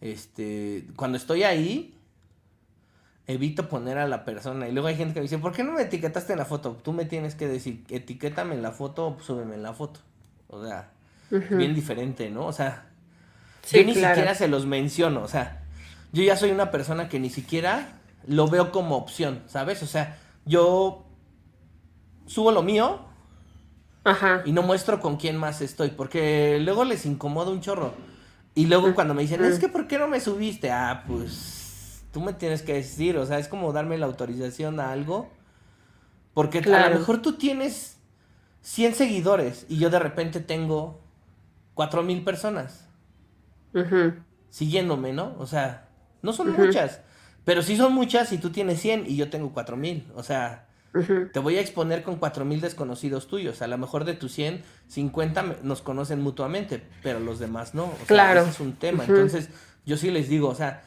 este, cuando estoy ahí, evito poner a la persona. Y luego hay gente que me dice, ¿por qué no me etiquetaste en la foto? Tú me tienes que decir, etiquétame en la foto o súbeme en la foto. O sea, bien diferente, ¿no? O sea, yo ni siquiera se los menciono, o sea, yo ya soy una persona que ni siquiera lo veo como opción, ¿sabes? O sea, yo subo lo mío Ajá. y no muestro con quién más estoy, porque luego les incomoda un chorro. Y luego cuando me dicen, es que ¿por qué no me subiste? Ah, pues tú me tienes que decir, o sea, es como darme la autorización a algo. Porque a lo mejor tú tienes 100 seguidores y yo de repente tengo 4000 personas siguiéndome, ¿no? O sea, no son muchas, pero sí son muchas si tú tienes 100 y yo tengo 4000. O sea, te voy a exponer con 4000 desconocidos tuyos. A lo mejor de tus 100, 50 nos conocen mutuamente, pero los demás no. O claro. Sea, ese es un tema. Entonces, yo sí les digo, o sea,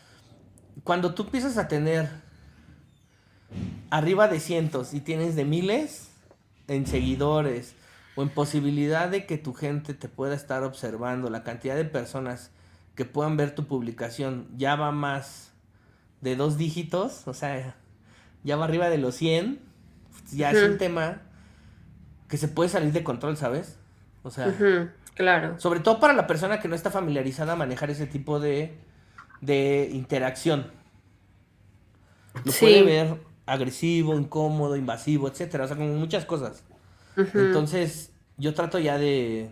cuando tú empiezas a tener arriba de cientos y tienes de miles, en seguidores o en posibilidad de que tu gente te pueda estar observando, la cantidad de personas que puedan ver tu publicación ya va más de dos dígitos, o sea, ya va arriba de los 100, ya es un tema que se puede salir de control, ¿sabes? O sea, claro. Sobre todo para la persona que no está familiarizada a manejar ese tipo de, de interacción. Lo puede ver agresivo, incómodo, invasivo, etcétera, o sea, con muchas cosas. Entonces, yo trato ya de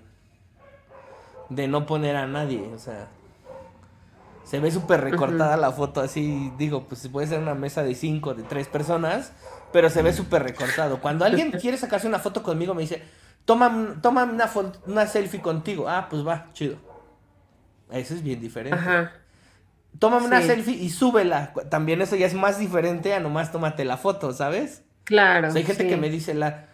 de no poner a nadie, o sea, se ve súper recortada la foto, así digo, pues puede ser una mesa de cinco, de tres personas, pero se ve súper recortado. Cuando alguien quiere sacarse una foto conmigo, me dice, toma, toma una, una selfie contigo. Ah, pues va, chido. Eso es bien diferente. Ajá. Tómame una selfie y súbela. También eso ya es más diferente a nomás tómate la foto, ¿sabes? Claro. hay gente que me dice la.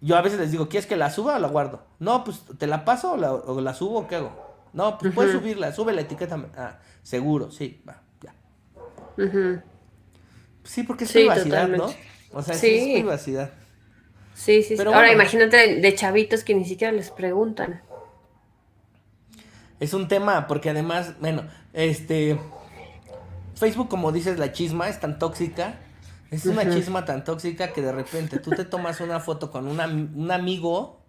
Yo a veces les digo, ¿quieres que la suba o la guardo? No, pues te la paso o la, subo o qué hago. No, pues puedes subirla, sube la etiqueta. Ah, seguro, sí, va, ya. Sí, porque es privacidad, ¿no? O sea, sí. es privacidad. Sí, sí, Pero Ahora imagínate de chavitos que ni siquiera les preguntan. Es un tema, porque además, bueno, este Facebook, como dices, la chisma es tan tóxica. Es una chisma tan tóxica que de repente tú te tomas una foto con un amigo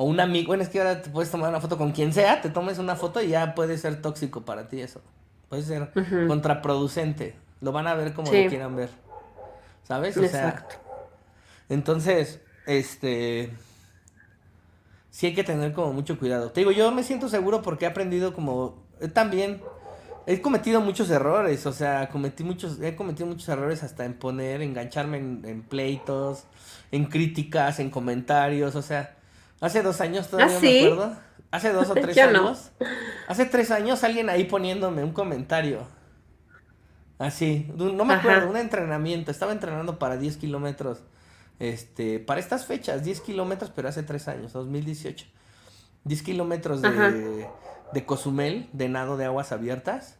o un amigo. Bueno, es que ahora te puedes tomar una foto con quien sea, te tomes una foto y ya puede ser tóxico para ti eso. Puede ser contraproducente. Lo van a ver como lo quieran ver. ¿Sabes? O Exacto. entonces, este. Sí hay que tener como mucho cuidado. Te digo, yo me siento seguro porque he aprendido como. También he cometido muchos errores, o sea, cometí muchos, he cometido muchos errores hasta en poner, engancharme en, pleitos, en críticas, en comentarios, o sea, Hace dos años todavía ¿Ah, me acuerdo. Hace dos o tres no. años. Hace tres años alguien ahí poniéndome un comentario. Así, no me Ajá. acuerdo, un entrenamiento. Estaba entrenando para 10 kilómetros. Este, para estas fechas, 10 kilómetros, pero hace tres años, 2018. 10 kilómetros de, de Cozumel, de nado de aguas abiertas.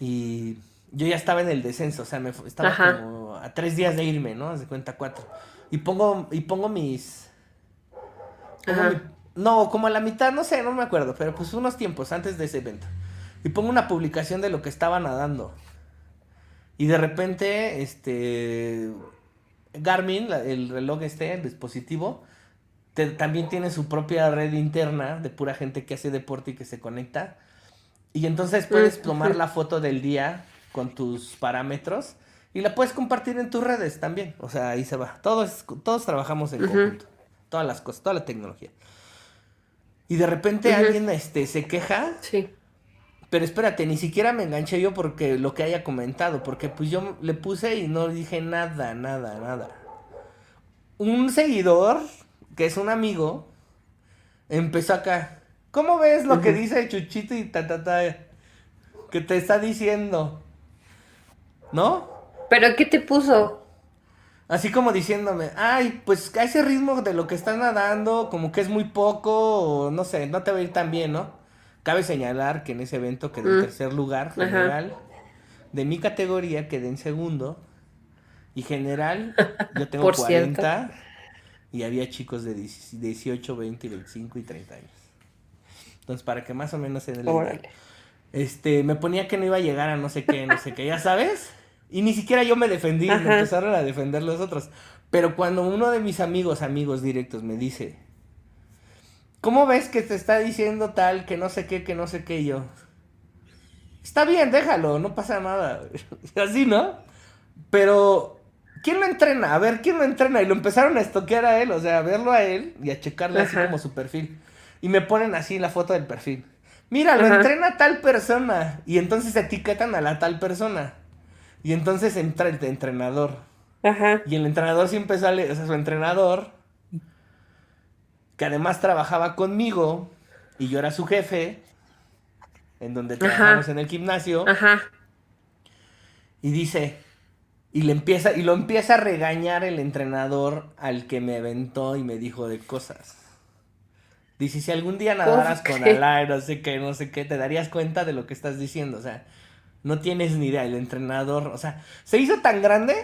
Y yo ya estaba en el descenso, o sea, me estaba Ajá. como a tres días de irme, ¿no? Haz de cuenta cuatro. Y pongo, y pongo mis. Ajá. no, como a la mitad, no sé, no me acuerdo, pero pues unos tiempos antes de ese evento. Y pongo una publicación de lo que estaba nadando. Y de repente, este. Garmin, el reloj este, el dispositivo, te- también tiene su propia red interna de pura gente que hace deporte y que se conecta. Y entonces puedes Mm, tomar ujú. la foto del día con tus parámetros y la puedes compartir en tus redes también. O sea, ahí se va. Todos, todos trabajamos en conjunto. Todas las cosas, toda la tecnología. Y de repente alguien este, se queja Sí. pero espérate, ni siquiera me enganché yo porque lo que haya comentado, porque pues yo le puse y no dije nada, nada, nada. Un seguidor, que es un amigo, empezó acá. ¿Cómo ves lo que dice Chuchito y ta ta ta? Que te está diciendo. ¿No? ¿Pero qué te puso? Así como diciéndome, ay, pues a ese ritmo de lo que estás nadando, como que es muy poco, o no sé, no te va a ir tan bien, ¿no? Cabe señalar que en ese evento quedé en Mm. tercer lugar Ajá. general. De mi categoría quedé en segundo. Y general, yo tengo Por cierto. 40. Y había chicos de 10 18, 20, 25 y 30 años. Entonces, para que más o menos en el Órale. este, me ponía que no iba a llegar a no sé qué, no sé qué, ya sabes. Y ni siquiera yo me defendí, me empezaron a defender los otros. Pero cuando uno de mis amigos, amigos directos, me dice, ¿cómo ves que te está diciendo tal, que no sé qué, que no sé qué? Y yo, está bien, déjalo, no pasa nada. Así, ¿no? Pero, ¿quién lo entrena? A ver, ¿quién lo entrena? Y lo empezaron a estoquear a él, o sea, a verlo a él y a checarle así como su perfil. Y me ponen así la foto del perfil. Mira, lo Ajá. entrena tal persona. Y entonces etiquetan a la tal persona. Y entonces entra el entrenador. Ajá. Y el entrenador siempre sale, o sea, su entrenador, que además trabajaba conmigo, y yo era su jefe, en donde Ajá. trabajamos en el gimnasio, Ajá. y dice, y le empieza, y lo empieza a regañar el entrenador al que me aventó y me dijo de cosas. Dice, si algún día nadaras con? Alay, no sé qué, no sé qué, te darías cuenta de lo que estás diciendo, o sea, no tienes ni idea, el entrenador, o sea, se hizo tan grande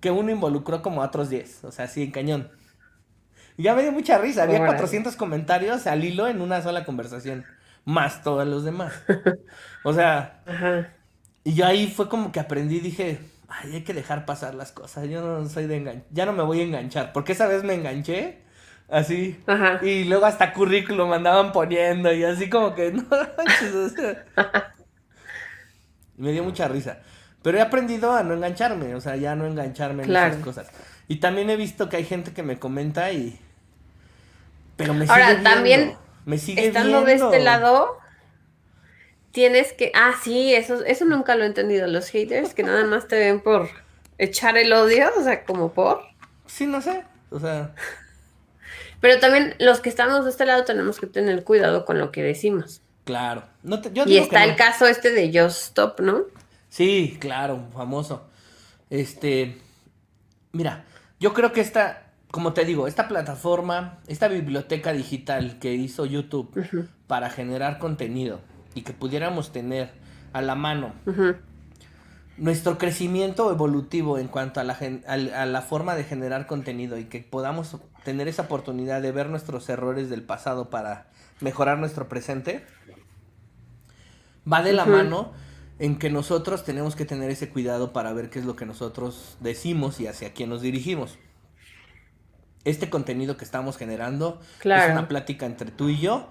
que uno involucró como a otros 10, o sea, así en cañón. Ya me dio mucha risa, había Órale. 400 comentarios al hilo en una sola conversación, más todos los demás. O sea, Ajá. y yo ahí fue como que aprendí, dije, ay, hay que dejar pasar las cosas, yo no soy de enganchar, ya no me voy a enganchar, porque esa vez me enganché, así, Ajá. y luego hasta currículum me andaban poniendo, y así como que, no manches, o sea. Me dio mucha risa. Pero he aprendido a no engancharme, o sea, ya no engancharme en esas cosas. Y también he visto que hay gente que me comenta y... Pero me Ahora, sigue viendo, también, me sigue Estando de viendo. este lado, tienes que. Ah, sí, eso, eso nunca lo he entendido. Los haters que nada más te ven por echar el odio, o sea, como por. Sí, no sé, o sea... Pero también los que estamos de este lado tenemos que tener cuidado con lo que decimos. Claro. No te- yo Y digo está que el caso este de Just Stop, ¿no? Sí, claro, famoso. Este, mira, yo creo que esta, como te digo, esta plataforma, esta biblioteca digital que hizo YouTube para generar contenido y que pudiéramos tener a la mano nuestro crecimiento evolutivo en cuanto a la, gen- al- a la forma de generar contenido y que podamos tener esa oportunidad de ver nuestros errores del pasado para mejorar nuestro presente, va de la mano en que nosotros tenemos que tener ese cuidado para ver qué es lo que nosotros decimos y hacia quién nos dirigimos. Este contenido que estamos generando es una plática entre tú y yo.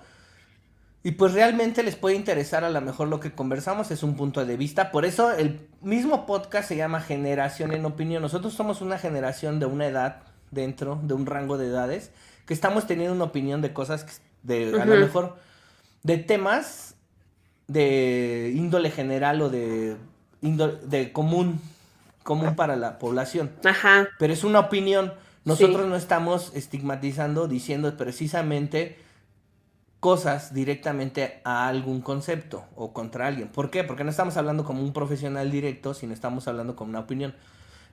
Y pues realmente les puede interesar a lo mejor lo que conversamos, es un punto de vista. Por eso el mismo podcast se llama Generación en Opinión. Nosotros somos una generación de una edad dentro, de un rango de edades, que estamos teniendo una opinión de cosas, que- de a lo mejor, de temas de índole general o de, índole, de común, común para la población Ajá. pero es una opinión. Nosotros no estamos estigmatizando, diciendo precisamente cosas directamente a algún concepto o contra alguien. ¿Por qué? Porque no estamos hablando como un profesional directo, sino estamos hablando con una opinión.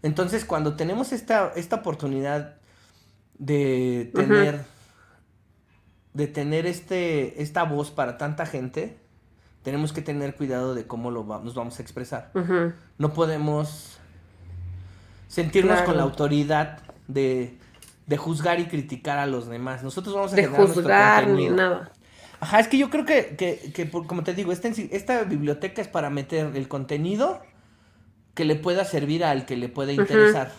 Entonces, cuando tenemos esta, esta oportunidad de tener, de tener este, esta voz para tanta gente, tenemos que tener cuidado de cómo lo nos vamos a expresar. No podemos sentirnos con la autoridad de, de, juzgar y criticar a los demás. Nosotros vamos a de juzgar ni nada. Ajá, es que yo creo que, que, que como te digo, esta, esta biblioteca es para meter el contenido que le pueda servir al que le pueda interesar.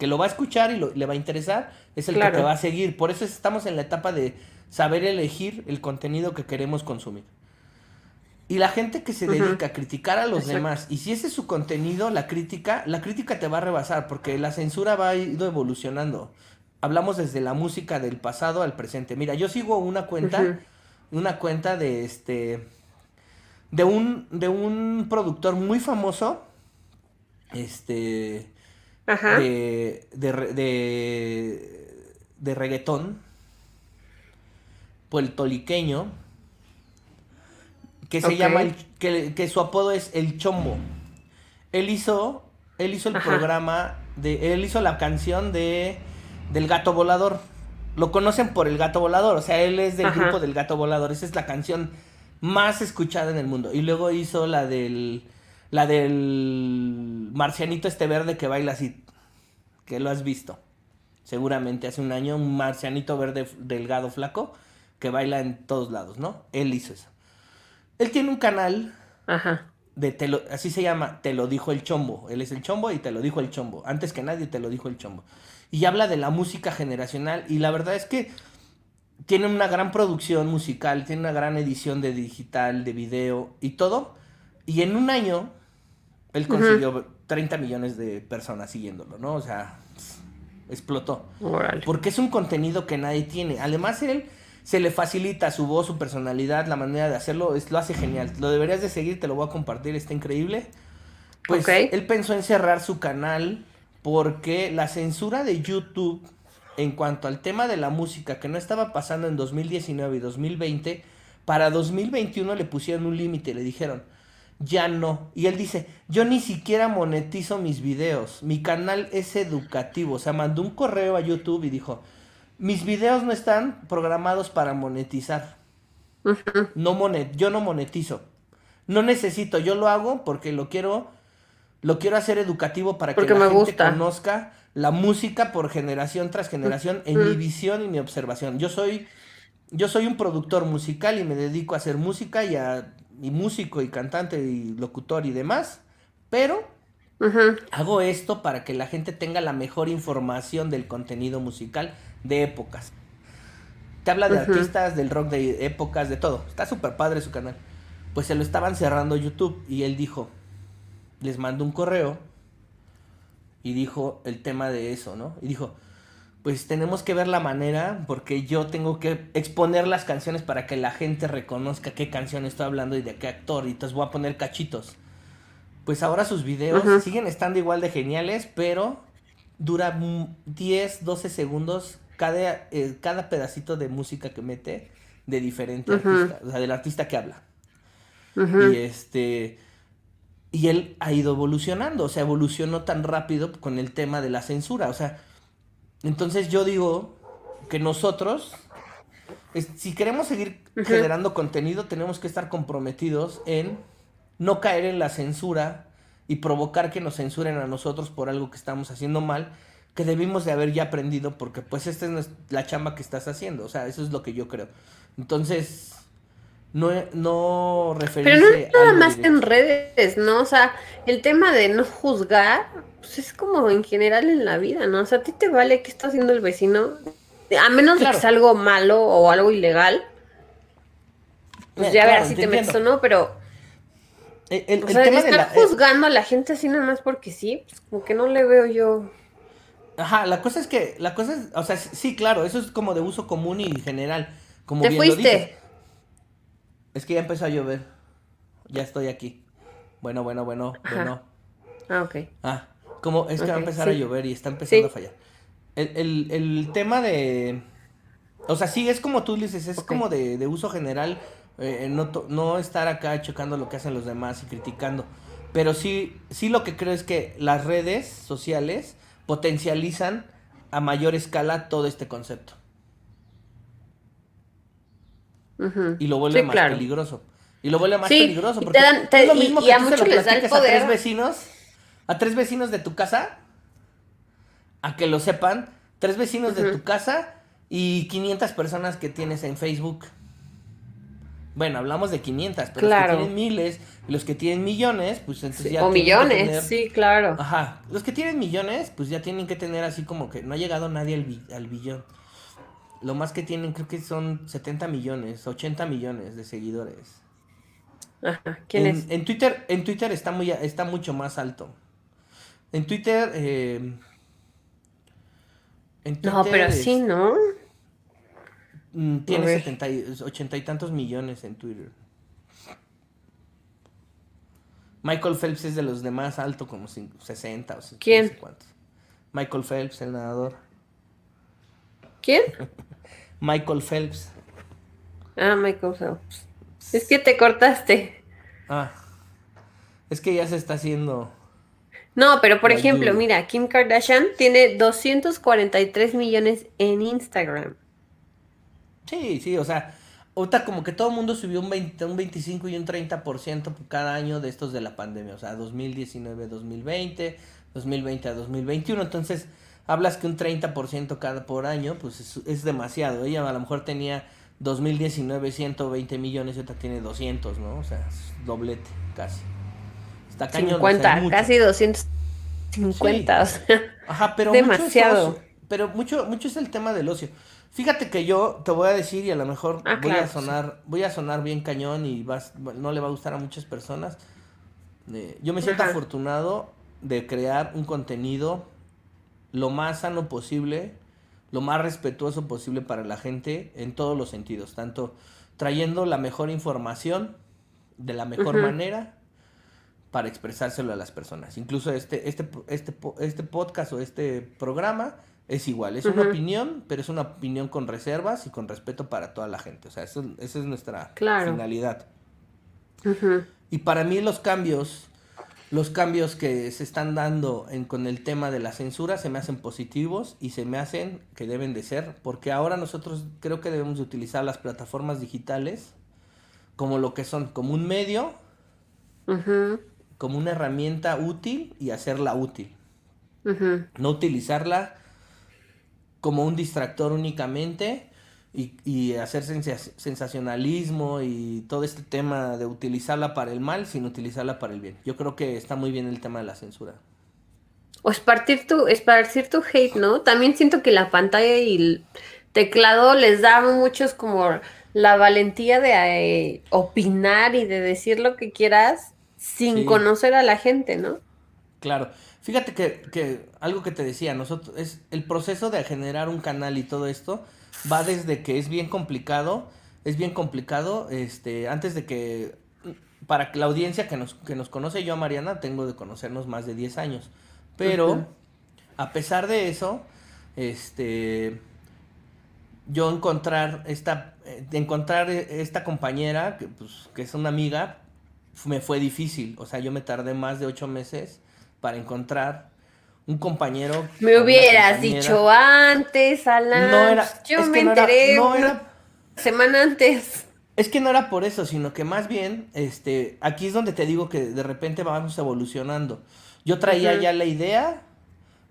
Que lo va a escuchar y le va a interesar, es el que te va a seguir. Por eso estamos en la etapa de saber elegir el contenido que queremos consumir. Y la gente que se dedica a criticar a los demás, y si ese es su contenido, la crítica, la crítica te va a rebasar, porque la censura va ido evolucionando. Hablamos desde la música del pasado al presente. Mira, yo sigo una cuenta una cuenta de este de un de un productor muy famoso este De, de, de, reggaetón puertoliqueño que se llama que, que, su apodo es el chombo. Él hizo él hizo el programa de él hizo la canción de del gato volador. Lo conocen por el gato volador, o sea, él es del grupo del gato volador, esa es la canción más escuchada en el mundo. Y luego hizo la del la del marcianito este verde que baila así, que lo has visto. Seguramente hace un año un marcianito verde delgado flaco que baila en todos lados, ¿no? Él hizo eso. Él tiene un canal Ajá. de te así se llama, te lo dijo el chombo. Él es el chombo y te lo dijo el chombo. Antes que nadie te lo dijo el chombo y habla de la música generacional y la verdad es que tiene una gran producción musical, tiene una gran edición de digital, de video y todo. Y en un año él consiguió 30 millones de personas siguiéndolo, ¿no? O sea, explotó. Porque es un contenido que nadie tiene. Además, él se le facilita su voz, su personalidad, la manera de hacerlo, es, lo hace genial. Lo deberías de seguir, te lo voy a compartir, está increíble. Pues él pensó en cerrar su canal porque la censura de YouTube en cuanto al tema de la música que no estaba pasando en 2019 y 2020, para 2021 le pusieron un límite, le dijeron, ya no. Y él dice, yo ni siquiera monetizo mis videos, mi canal es educativo, o sea, mandó un correo a YouTube y dijo, mis videos no están programados para monetizar. No monet yo no monetizo. No necesito, yo lo hago porque lo quiero lo quiero hacer educativo para que la gente conozca la música por generación tras generación en mi visión y mi observación. Yo soy, yo soy un productor musical y me dedico a hacer música y a y músico y cantante y locutor y demás, pero hago esto para que la gente tenga la mejor información del contenido musical de épocas. Te habla de artistas, del rock de épocas, de todo. Está súper padre su canal. Pues se lo estaban cerrando YouTube y él dijo, les mandó un correo y dijo el tema de eso, ¿no? Y dijo, pues tenemos que ver la manera porque yo tengo que exponer las canciones para que la gente reconozca qué canción estoy hablando y de qué actor y entonces voy a poner cachitos. Pues ahora sus videos siguen estando igual de geniales, pero dura 10, 12 segundos cada, eh, cada pedacito de música que mete de diferente artista, o sea, del artista que habla. Y este y él ha ido evolucionando, o sea, evolucionó tan rápido con el tema de la censura, o sea, entonces yo digo que nosotros, si queremos seguir generando contenido, tenemos que estar comprometidos en no caer en la censura y provocar que nos censuren a nosotros por algo que estamos haciendo mal, que debimos de haber ya aprendido, porque pues esta es la chamba que estás haciendo, o sea, eso es lo que yo creo. Entonces, no, no referirse Pero no nada más en redes, ¿no? O sea, el tema de no juzgar, pues es como en general en la vida, ¿no? O sea, a ti te vale qué está haciendo el vecino, a menos de que sea algo malo o algo ilegal. Pues eh, ya ver si te, metes o no, pero. El, o sea, estar eh, juzgando a la gente así nada más porque sí, pues como que no le veo yo. Ajá, la cosa es que, la cosa es, o sea, sí, claro, eso es como de uso común y general. Como te fuiste. Es que ya empezó a llover. Ya estoy aquí. Bueno, bueno, bueno, bueno. Ah, ok. Ah, como es que va a empezar a llover y está empezando a fallar. El, tema de... O sea, sí, es como tú dices, es como de, de, uso general, eh, no, no estar acá chocando lo que hacen los demás y criticando. Pero sí, sí lo que creo es que las redes sociales potencializan a mayor escala todo este concepto. Y lo vuelve más peligroso. Y lo vuelve más peligroso. Porque es lo mismo que a muchos les da el poder. A tres vecinos, a tres vecinos de tu casa, a que lo sepan, tres vecinos de tu casa y 500 personas que tienes en Facebook. Bueno, hablamos de 500, pero los que tienen miles, los que tienen millones, pues entonces ya. O millones, sí, claro. Ajá. Los que tienen millones, pues ya tienen que tener así como que no ha llegado nadie al, al billón. Lo más que tienen, creo que son 70 millones, 80 millones de seguidores. Ajá. ¿Quién en, es? En Twitter, en Twitter está, muy, está mucho más alto. En Twitter. Eh, no, pero sí, ¿no? Mm, tiene 70 80 y tantos millones en Twitter. Michael Phelps es de los de más alto, como 60 o 60. ¿Quién? Michael Phelps, el nadador. ¿Quién? Michael Phelps. Ah, Michael Phelps. Es que te cortaste. Ah. Es que ya se está haciendo. No, pero por ejemplo, mira, Kim Kardashian tiene 243 millones en Instagram. Sí, sí, o sea, ahorita como que todo el mundo subió un, 20, un 25 y un 30% cada año de estos de la pandemia, o sea, 2019, 2020, 2020 a 2021, entonces hablas que un 30% cada por año, pues es, demasiado. Ella a lo mejor tenía 2019 120 millones y ahorita tiene 200, ¿no? O sea, es doblete casi. Está cañón. 50, casi 250. Ajá, pero demasiado. Mucho pero mucho, mucho es el tema del ocio. Fíjate que yo te voy a decir y a lo mejor ah, voy a sonar, voy a sonar bien cañón y vas, no le va a gustar a muchas personas. Eh, yo me siento afortunado de crear un contenido lo más sano posible, lo más respetuoso posible para la gente en todos los sentidos, tanto trayendo la mejor información de la mejor manera para expresárselo a las personas. Incluso este, este, este, este podcast o este programa es igual, es una opinión, pero es una opinión con reservas y con respeto para toda la gente. O sea, esa es nuestra finalidad. Y para mí los cambios, los cambios que se están dando en, con el tema de la censura se me hacen positivos y se me hacen que deben de ser, porque ahora nosotros creo que debemos de utilizar las plataformas digitales como lo que son, como un medio, como una herramienta útil y hacerla útil. No utilizarla como un distractor únicamente y, y hacer sensacionalismo y todo este tema de utilizarla para el mal sin utilizarla para el bien. Yo creo que está muy bien el tema de la censura. O esparcir tu, esparcir tu hate, ¿no? También siento que la pantalla y el teclado les da a muchos como la valentía de eh, opinar y de decir lo que quieras sin conocer a la gente, ¿no? Claro. Fíjate que, algo que te decía, nosotros, es el proceso de generar un canal y todo esto va desde que es bien complicado, es bien complicado, este, antes de que, para la audiencia que nos, que nos conoce yo a Mariana, tengo de conocernos más de 10 años, pero a pesar de eso, este, yo encontrar esta, encontrar esta compañera, que, pues, que es una amiga, me fue difícil, o sea, yo me tardé más de 8 meses para encontrar un compañero. Me hubieras dicho antes, Alan. No era, Yo me enteré una semana antes. Es que no era por eso, sino que más bien, este, aquí es donde te digo que de repente vamos evolucionando. Yo traía ya la idea,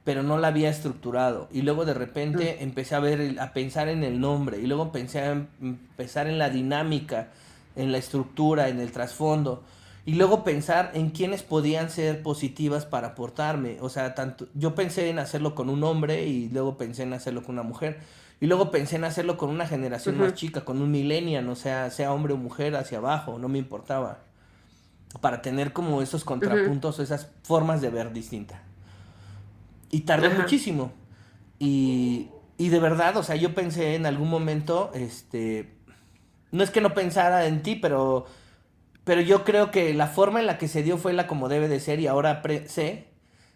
pero no la había estructurado. Y luego de repente empecé a ver, a pensar en el nombre. Y luego empecé a empezar en la dinámica, en la estructura, en el trasfondo y luego pensar en quiénes podían ser positivas para aportarme. O sea, tanto yo pensé en hacerlo con un hombre y luego pensé en hacerlo con una mujer. Y luego pensé en hacerlo con una generación más chica, con un millennial, o sea, sea hombre o mujer hacia abajo, no me importaba. Para tener como esos contrapuntos, esas formas de ver distinta. Y tardé muchísimo. Y, y de verdad, o sea, yo pensé en algún momento, este, no es que no pensara en ti, pero pero yo creo que la forma en la que se dio fue la como debe de ser y ahora sé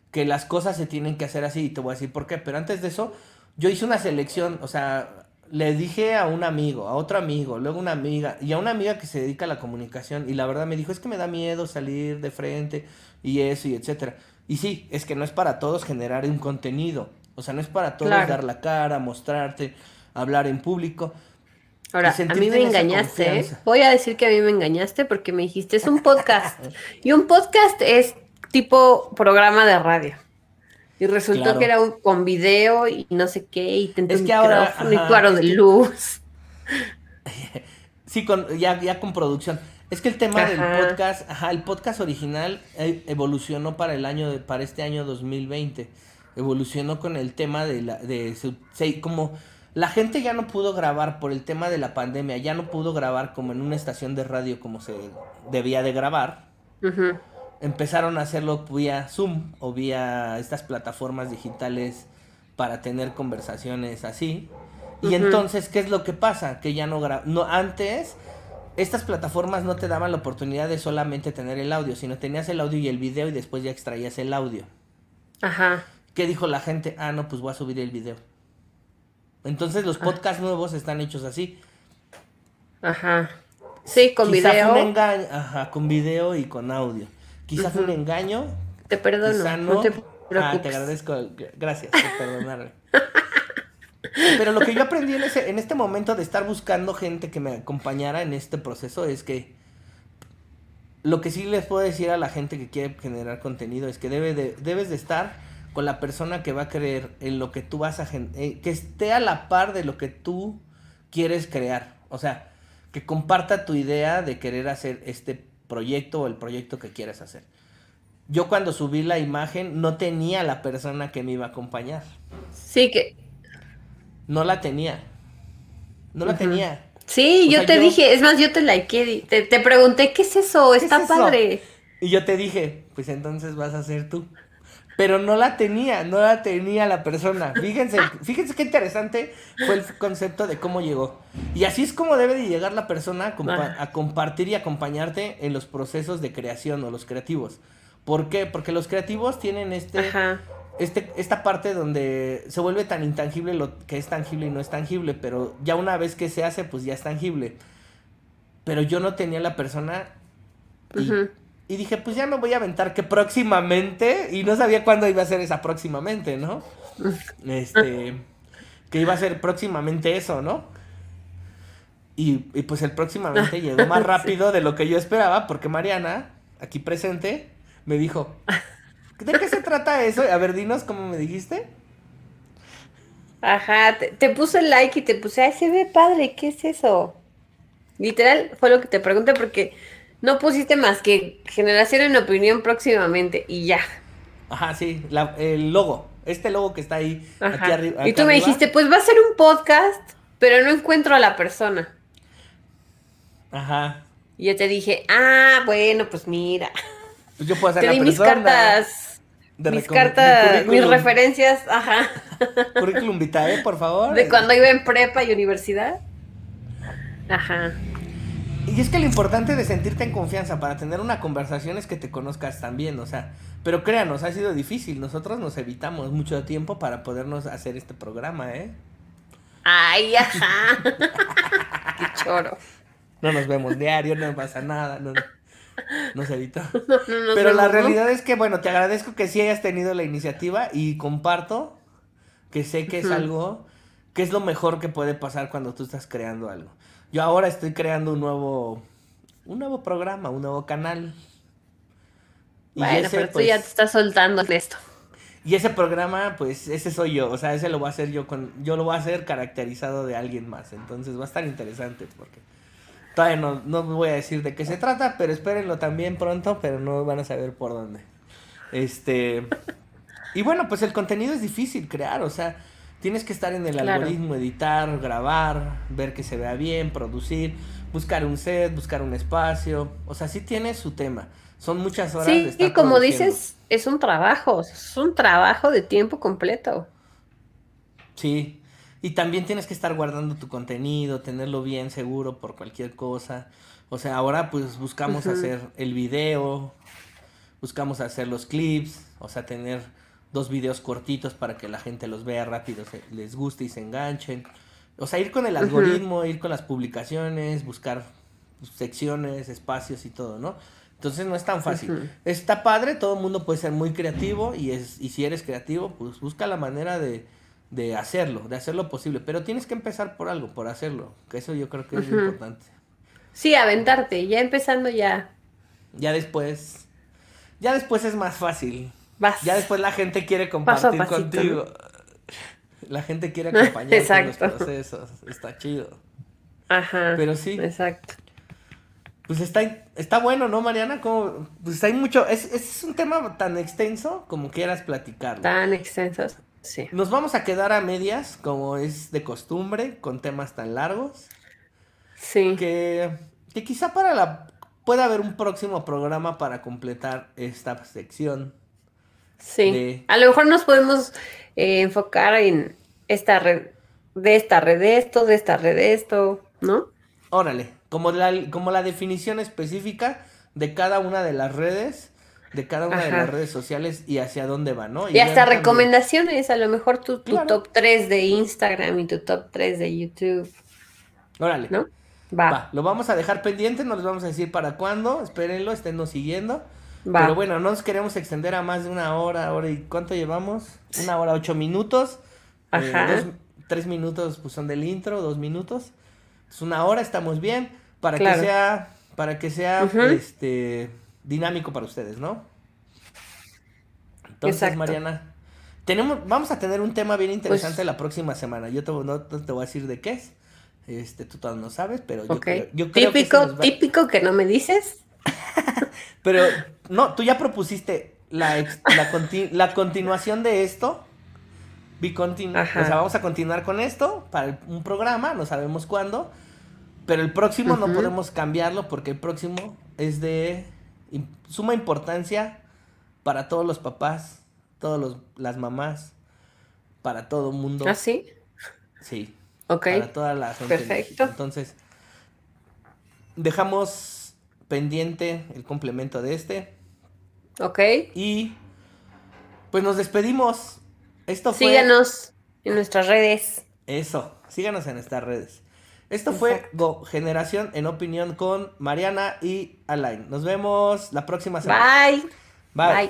que las cosas se tienen que hacer así y te voy a decir por qué. Pero antes de eso, yo hice una selección, o sea, le dije a un amigo, a otro amigo, luego una amiga, y a una amiga que se dedica a la comunicación, y la verdad me dijo, es que me da miedo salir de frente, y eso, y etcétera. Y sí, es que no es para todos generar un contenido, o sea, no es para todos dar la cara, mostrarte, hablar en público. Ahora, a mí me engañaste, ¿eh? voy a decir que a mí me engañaste porque me dijiste, es un podcast, y un podcast es tipo programa de radio. Y resultó que era un, con video y no sé qué, y te es que ahora, y cuadro de luz. Sí, con, ya, ya con producción. Es que el tema del podcast, ajá, el podcast original eh, evolucionó para el año, de, para este año 2020. Evolucionó con el tema de la, de, como la gente ya no pudo grabar por el tema de la pandemia, ya no pudo grabar como en una estación de radio como se debía de grabar. Empezaron a hacerlo vía Zoom o vía estas plataformas digitales para tener conversaciones así. Y entonces, ¿qué es lo que pasa? Que ya no no antes estas plataformas no te daban la oportunidad de solamente tener el audio, sino tenías el audio y el video y después ya extraías el audio. Ajá. ¿Qué dijo la gente? Ah, no, pues voy a subir el video. Entonces los ah. podcasts nuevos están hechos así. Ajá. Sí, con video. Ajá, con video y con audio. Quizás fue un engaño. Te perdono. no. te Ah, te agradezco. Gracias por perdonarme. Pero lo que yo aprendí en, ese, en este momento de estar buscando gente que me acompañara en este proceso es que lo que sí les puedo decir a la gente que quiere generar contenido es que debe de, debes de estar con la persona que va a creer en lo que tú vas a eh, que esté a la par de lo que tú quieres crear. O sea, que comparta tu idea de querer hacer este proyecto o el proyecto que quieres hacer. Yo cuando subí la imagen no tenía la persona que me iba a acompañar. Sí, que... No la tenía. No la tenía. Sí, yo te dije, es más, yo te likeé, te, te pregunté, ¿qué es eso? Está padre. Y yo te dije, pues entonces vas a ser tú. Pero no la tenía, no la tenía la persona. Fíjense, fíjense qué interesante fue el concepto de cómo llegó. Y así es como debe de llegar la persona a, a compartir y acompañarte en los procesos de creación o los creativos. ¿Por qué? Porque los creativos tienen este, este, esta parte donde se vuelve tan intangible lo que es tangible y no es tangible, pero ya una vez que se hace, pues ya es tangible. Pero yo no tenía la persona y dije, pues ya me voy a aventar que próximamente, y no sabía cuándo iba a ser esa próximamente, ¿no? Este, que iba a ser próximamente eso, ¿no? Y, pues el próximamente llegó más rápido de lo que yo esperaba, porque Mariana, aquí presente, me dijo, ¿de qué se trata eso? A ver, dinos cómo me dijiste. Ajá, te, te puse el like y te puse, ay, se ve padre, ¿qué es eso? Literal, fue lo que te pregunté porque no pusiste más que generación en opinión próximamente y ya. Ajá, sí, el logo, este logo que está ahí, aquí arriba. Y tú me dijiste, pues va a ser un podcast, pero no encuentro a la persona. Ajá. Y yo te dije, ah, bueno, pues mira. Pues yo puedo hacer te di mis cartas. mis cartas, mis referencias, ajá. Currículum vitae, por favor. De cuando iba en prepa y universidad. Ajá. Y es que lo importante de sentirte en confianza para tener una conversación es que te conozcas también, o sea, pero créanos, ha sido difícil. Nosotros nos evitamos mucho tiempo para podernos hacer este programa, ¿eh? Ay, ajá. Qué choro. No nos vemos diario, no pasa nada, no, nos evitamos. pero la realidad es que, bueno, te agradezco que sí hayas tenido la iniciativa y comparto que sé que es algo, que es lo mejor que puede pasar cuando tú estás creando algo. Yo ahora estoy creando un nuevo, un nuevo programa, un nuevo canal. bueno, pero tú ya pues, te estás soltando esto. Y ese programa, pues, ese soy yo. O sea, ese lo voy a hacer yo con. Yo lo voy a hacer caracterizado de alguien más. Entonces va a estar interesante porque. Todavía no, no voy a decir de qué se trata, pero espérenlo también pronto, pero no van a saber por dónde. Este. Y bueno, pues el contenido es difícil crear, o sea, Tienes que estar en el algoritmo, editar, grabar, ver que se vea bien, producir, buscar un set, buscar un espacio. O sea, sí tiene su tema. Son muchas horas de estar y como dices, es un trabajo, es un trabajo de tiempo completo. Sí, y también tienes que estar guardando tu contenido, tenerlo bien seguro por cualquier cosa. O sea, ahora pues buscamos hacer el video, buscamos hacer los clips, o sea, tener dos videos cortitos para que la gente los vea rápido, les guste y se enganchen. O sea, ir con el algoritmo, ir con las publicaciones, buscar secciones, espacios y todo, ¿no? Entonces no es tan fácil. Está padre, todo el mundo puede ser muy creativo y, es, y si eres creativo, pues busca la manera de, de hacerlo, de hacerlo posible. Pero tienes que empezar por algo, por hacerlo, que eso yo creo que es importante. Sí, aventarte, ya empezando ya. Ya después, ya después es más fácil. Ya después la gente quiere compartir contigo. La gente quiere acompañarte en los procesos. Está chido. Ajá. Pero sí. Exacto. Pues está, está bueno, ¿no, Mariana? Como, pues hay mucho. Es, es un tema tan extenso como quieras platicarlo. Tan extenso, sí. Nos vamos a quedar a medias, como es de costumbre, con temas tan largos. Sí. Que, que quizá para la. Pueda haber un próximo programa para completar esta sección. Sí. A lo mejor nos podemos eh, enfocar en esta red, de esta red esto, de esta red esto, ¿no? Órale, como la, como la definición específica de cada una de las redes, de cada una de las redes sociales y hacia dónde va, ¿no? Y, hasta recomendaciones, a lo mejor tu, top 3 de Instagram y tu top 3 de YouTube. Órale. ¿No? Va. Lo vamos a dejar pendiente, no les vamos a decir para cuándo, espérenlo, esténnos siguiendo. Pero bueno, no nos queremos extender a más de una hora, hora y ¿cuánto llevamos? Una hora, ocho minutos. Eh, Ajá. tres minutos pues son del intro, dos minutos. Es una hora, estamos bien. Para que sea, para que sea este dinámico para ustedes, ¿no? Entonces, Mariana, tenemos, vamos a tener un tema bien pues interesante la próxima semana. Yo te, no, te voy a decir de qué es. Este, tú todavía no sabes, pero yo, creo, típico, que típico que no me dices. Pero no, tú ya propusiste la, la, continuación de esto. o sea, vamos a continuar con esto para un programa, no sabemos cuándo. Pero el próximo no podemos cambiarlo porque el próximo es de suma importancia para todos los papás, todas las mamás, para todo el mundo. ¿Ah, sí? Sí. Ok. Para todas las Perfecto. Entonces, dejamos pendiente el complemento de este. Ok. Y pues nos despedimos. Esto fue. Síganos en nuestras redes. Eso, síganos en nuestras redes. Esto fue Go Generación en Opinión con Mariana y Alain. Nos vemos la próxima semana. Bye. Bye.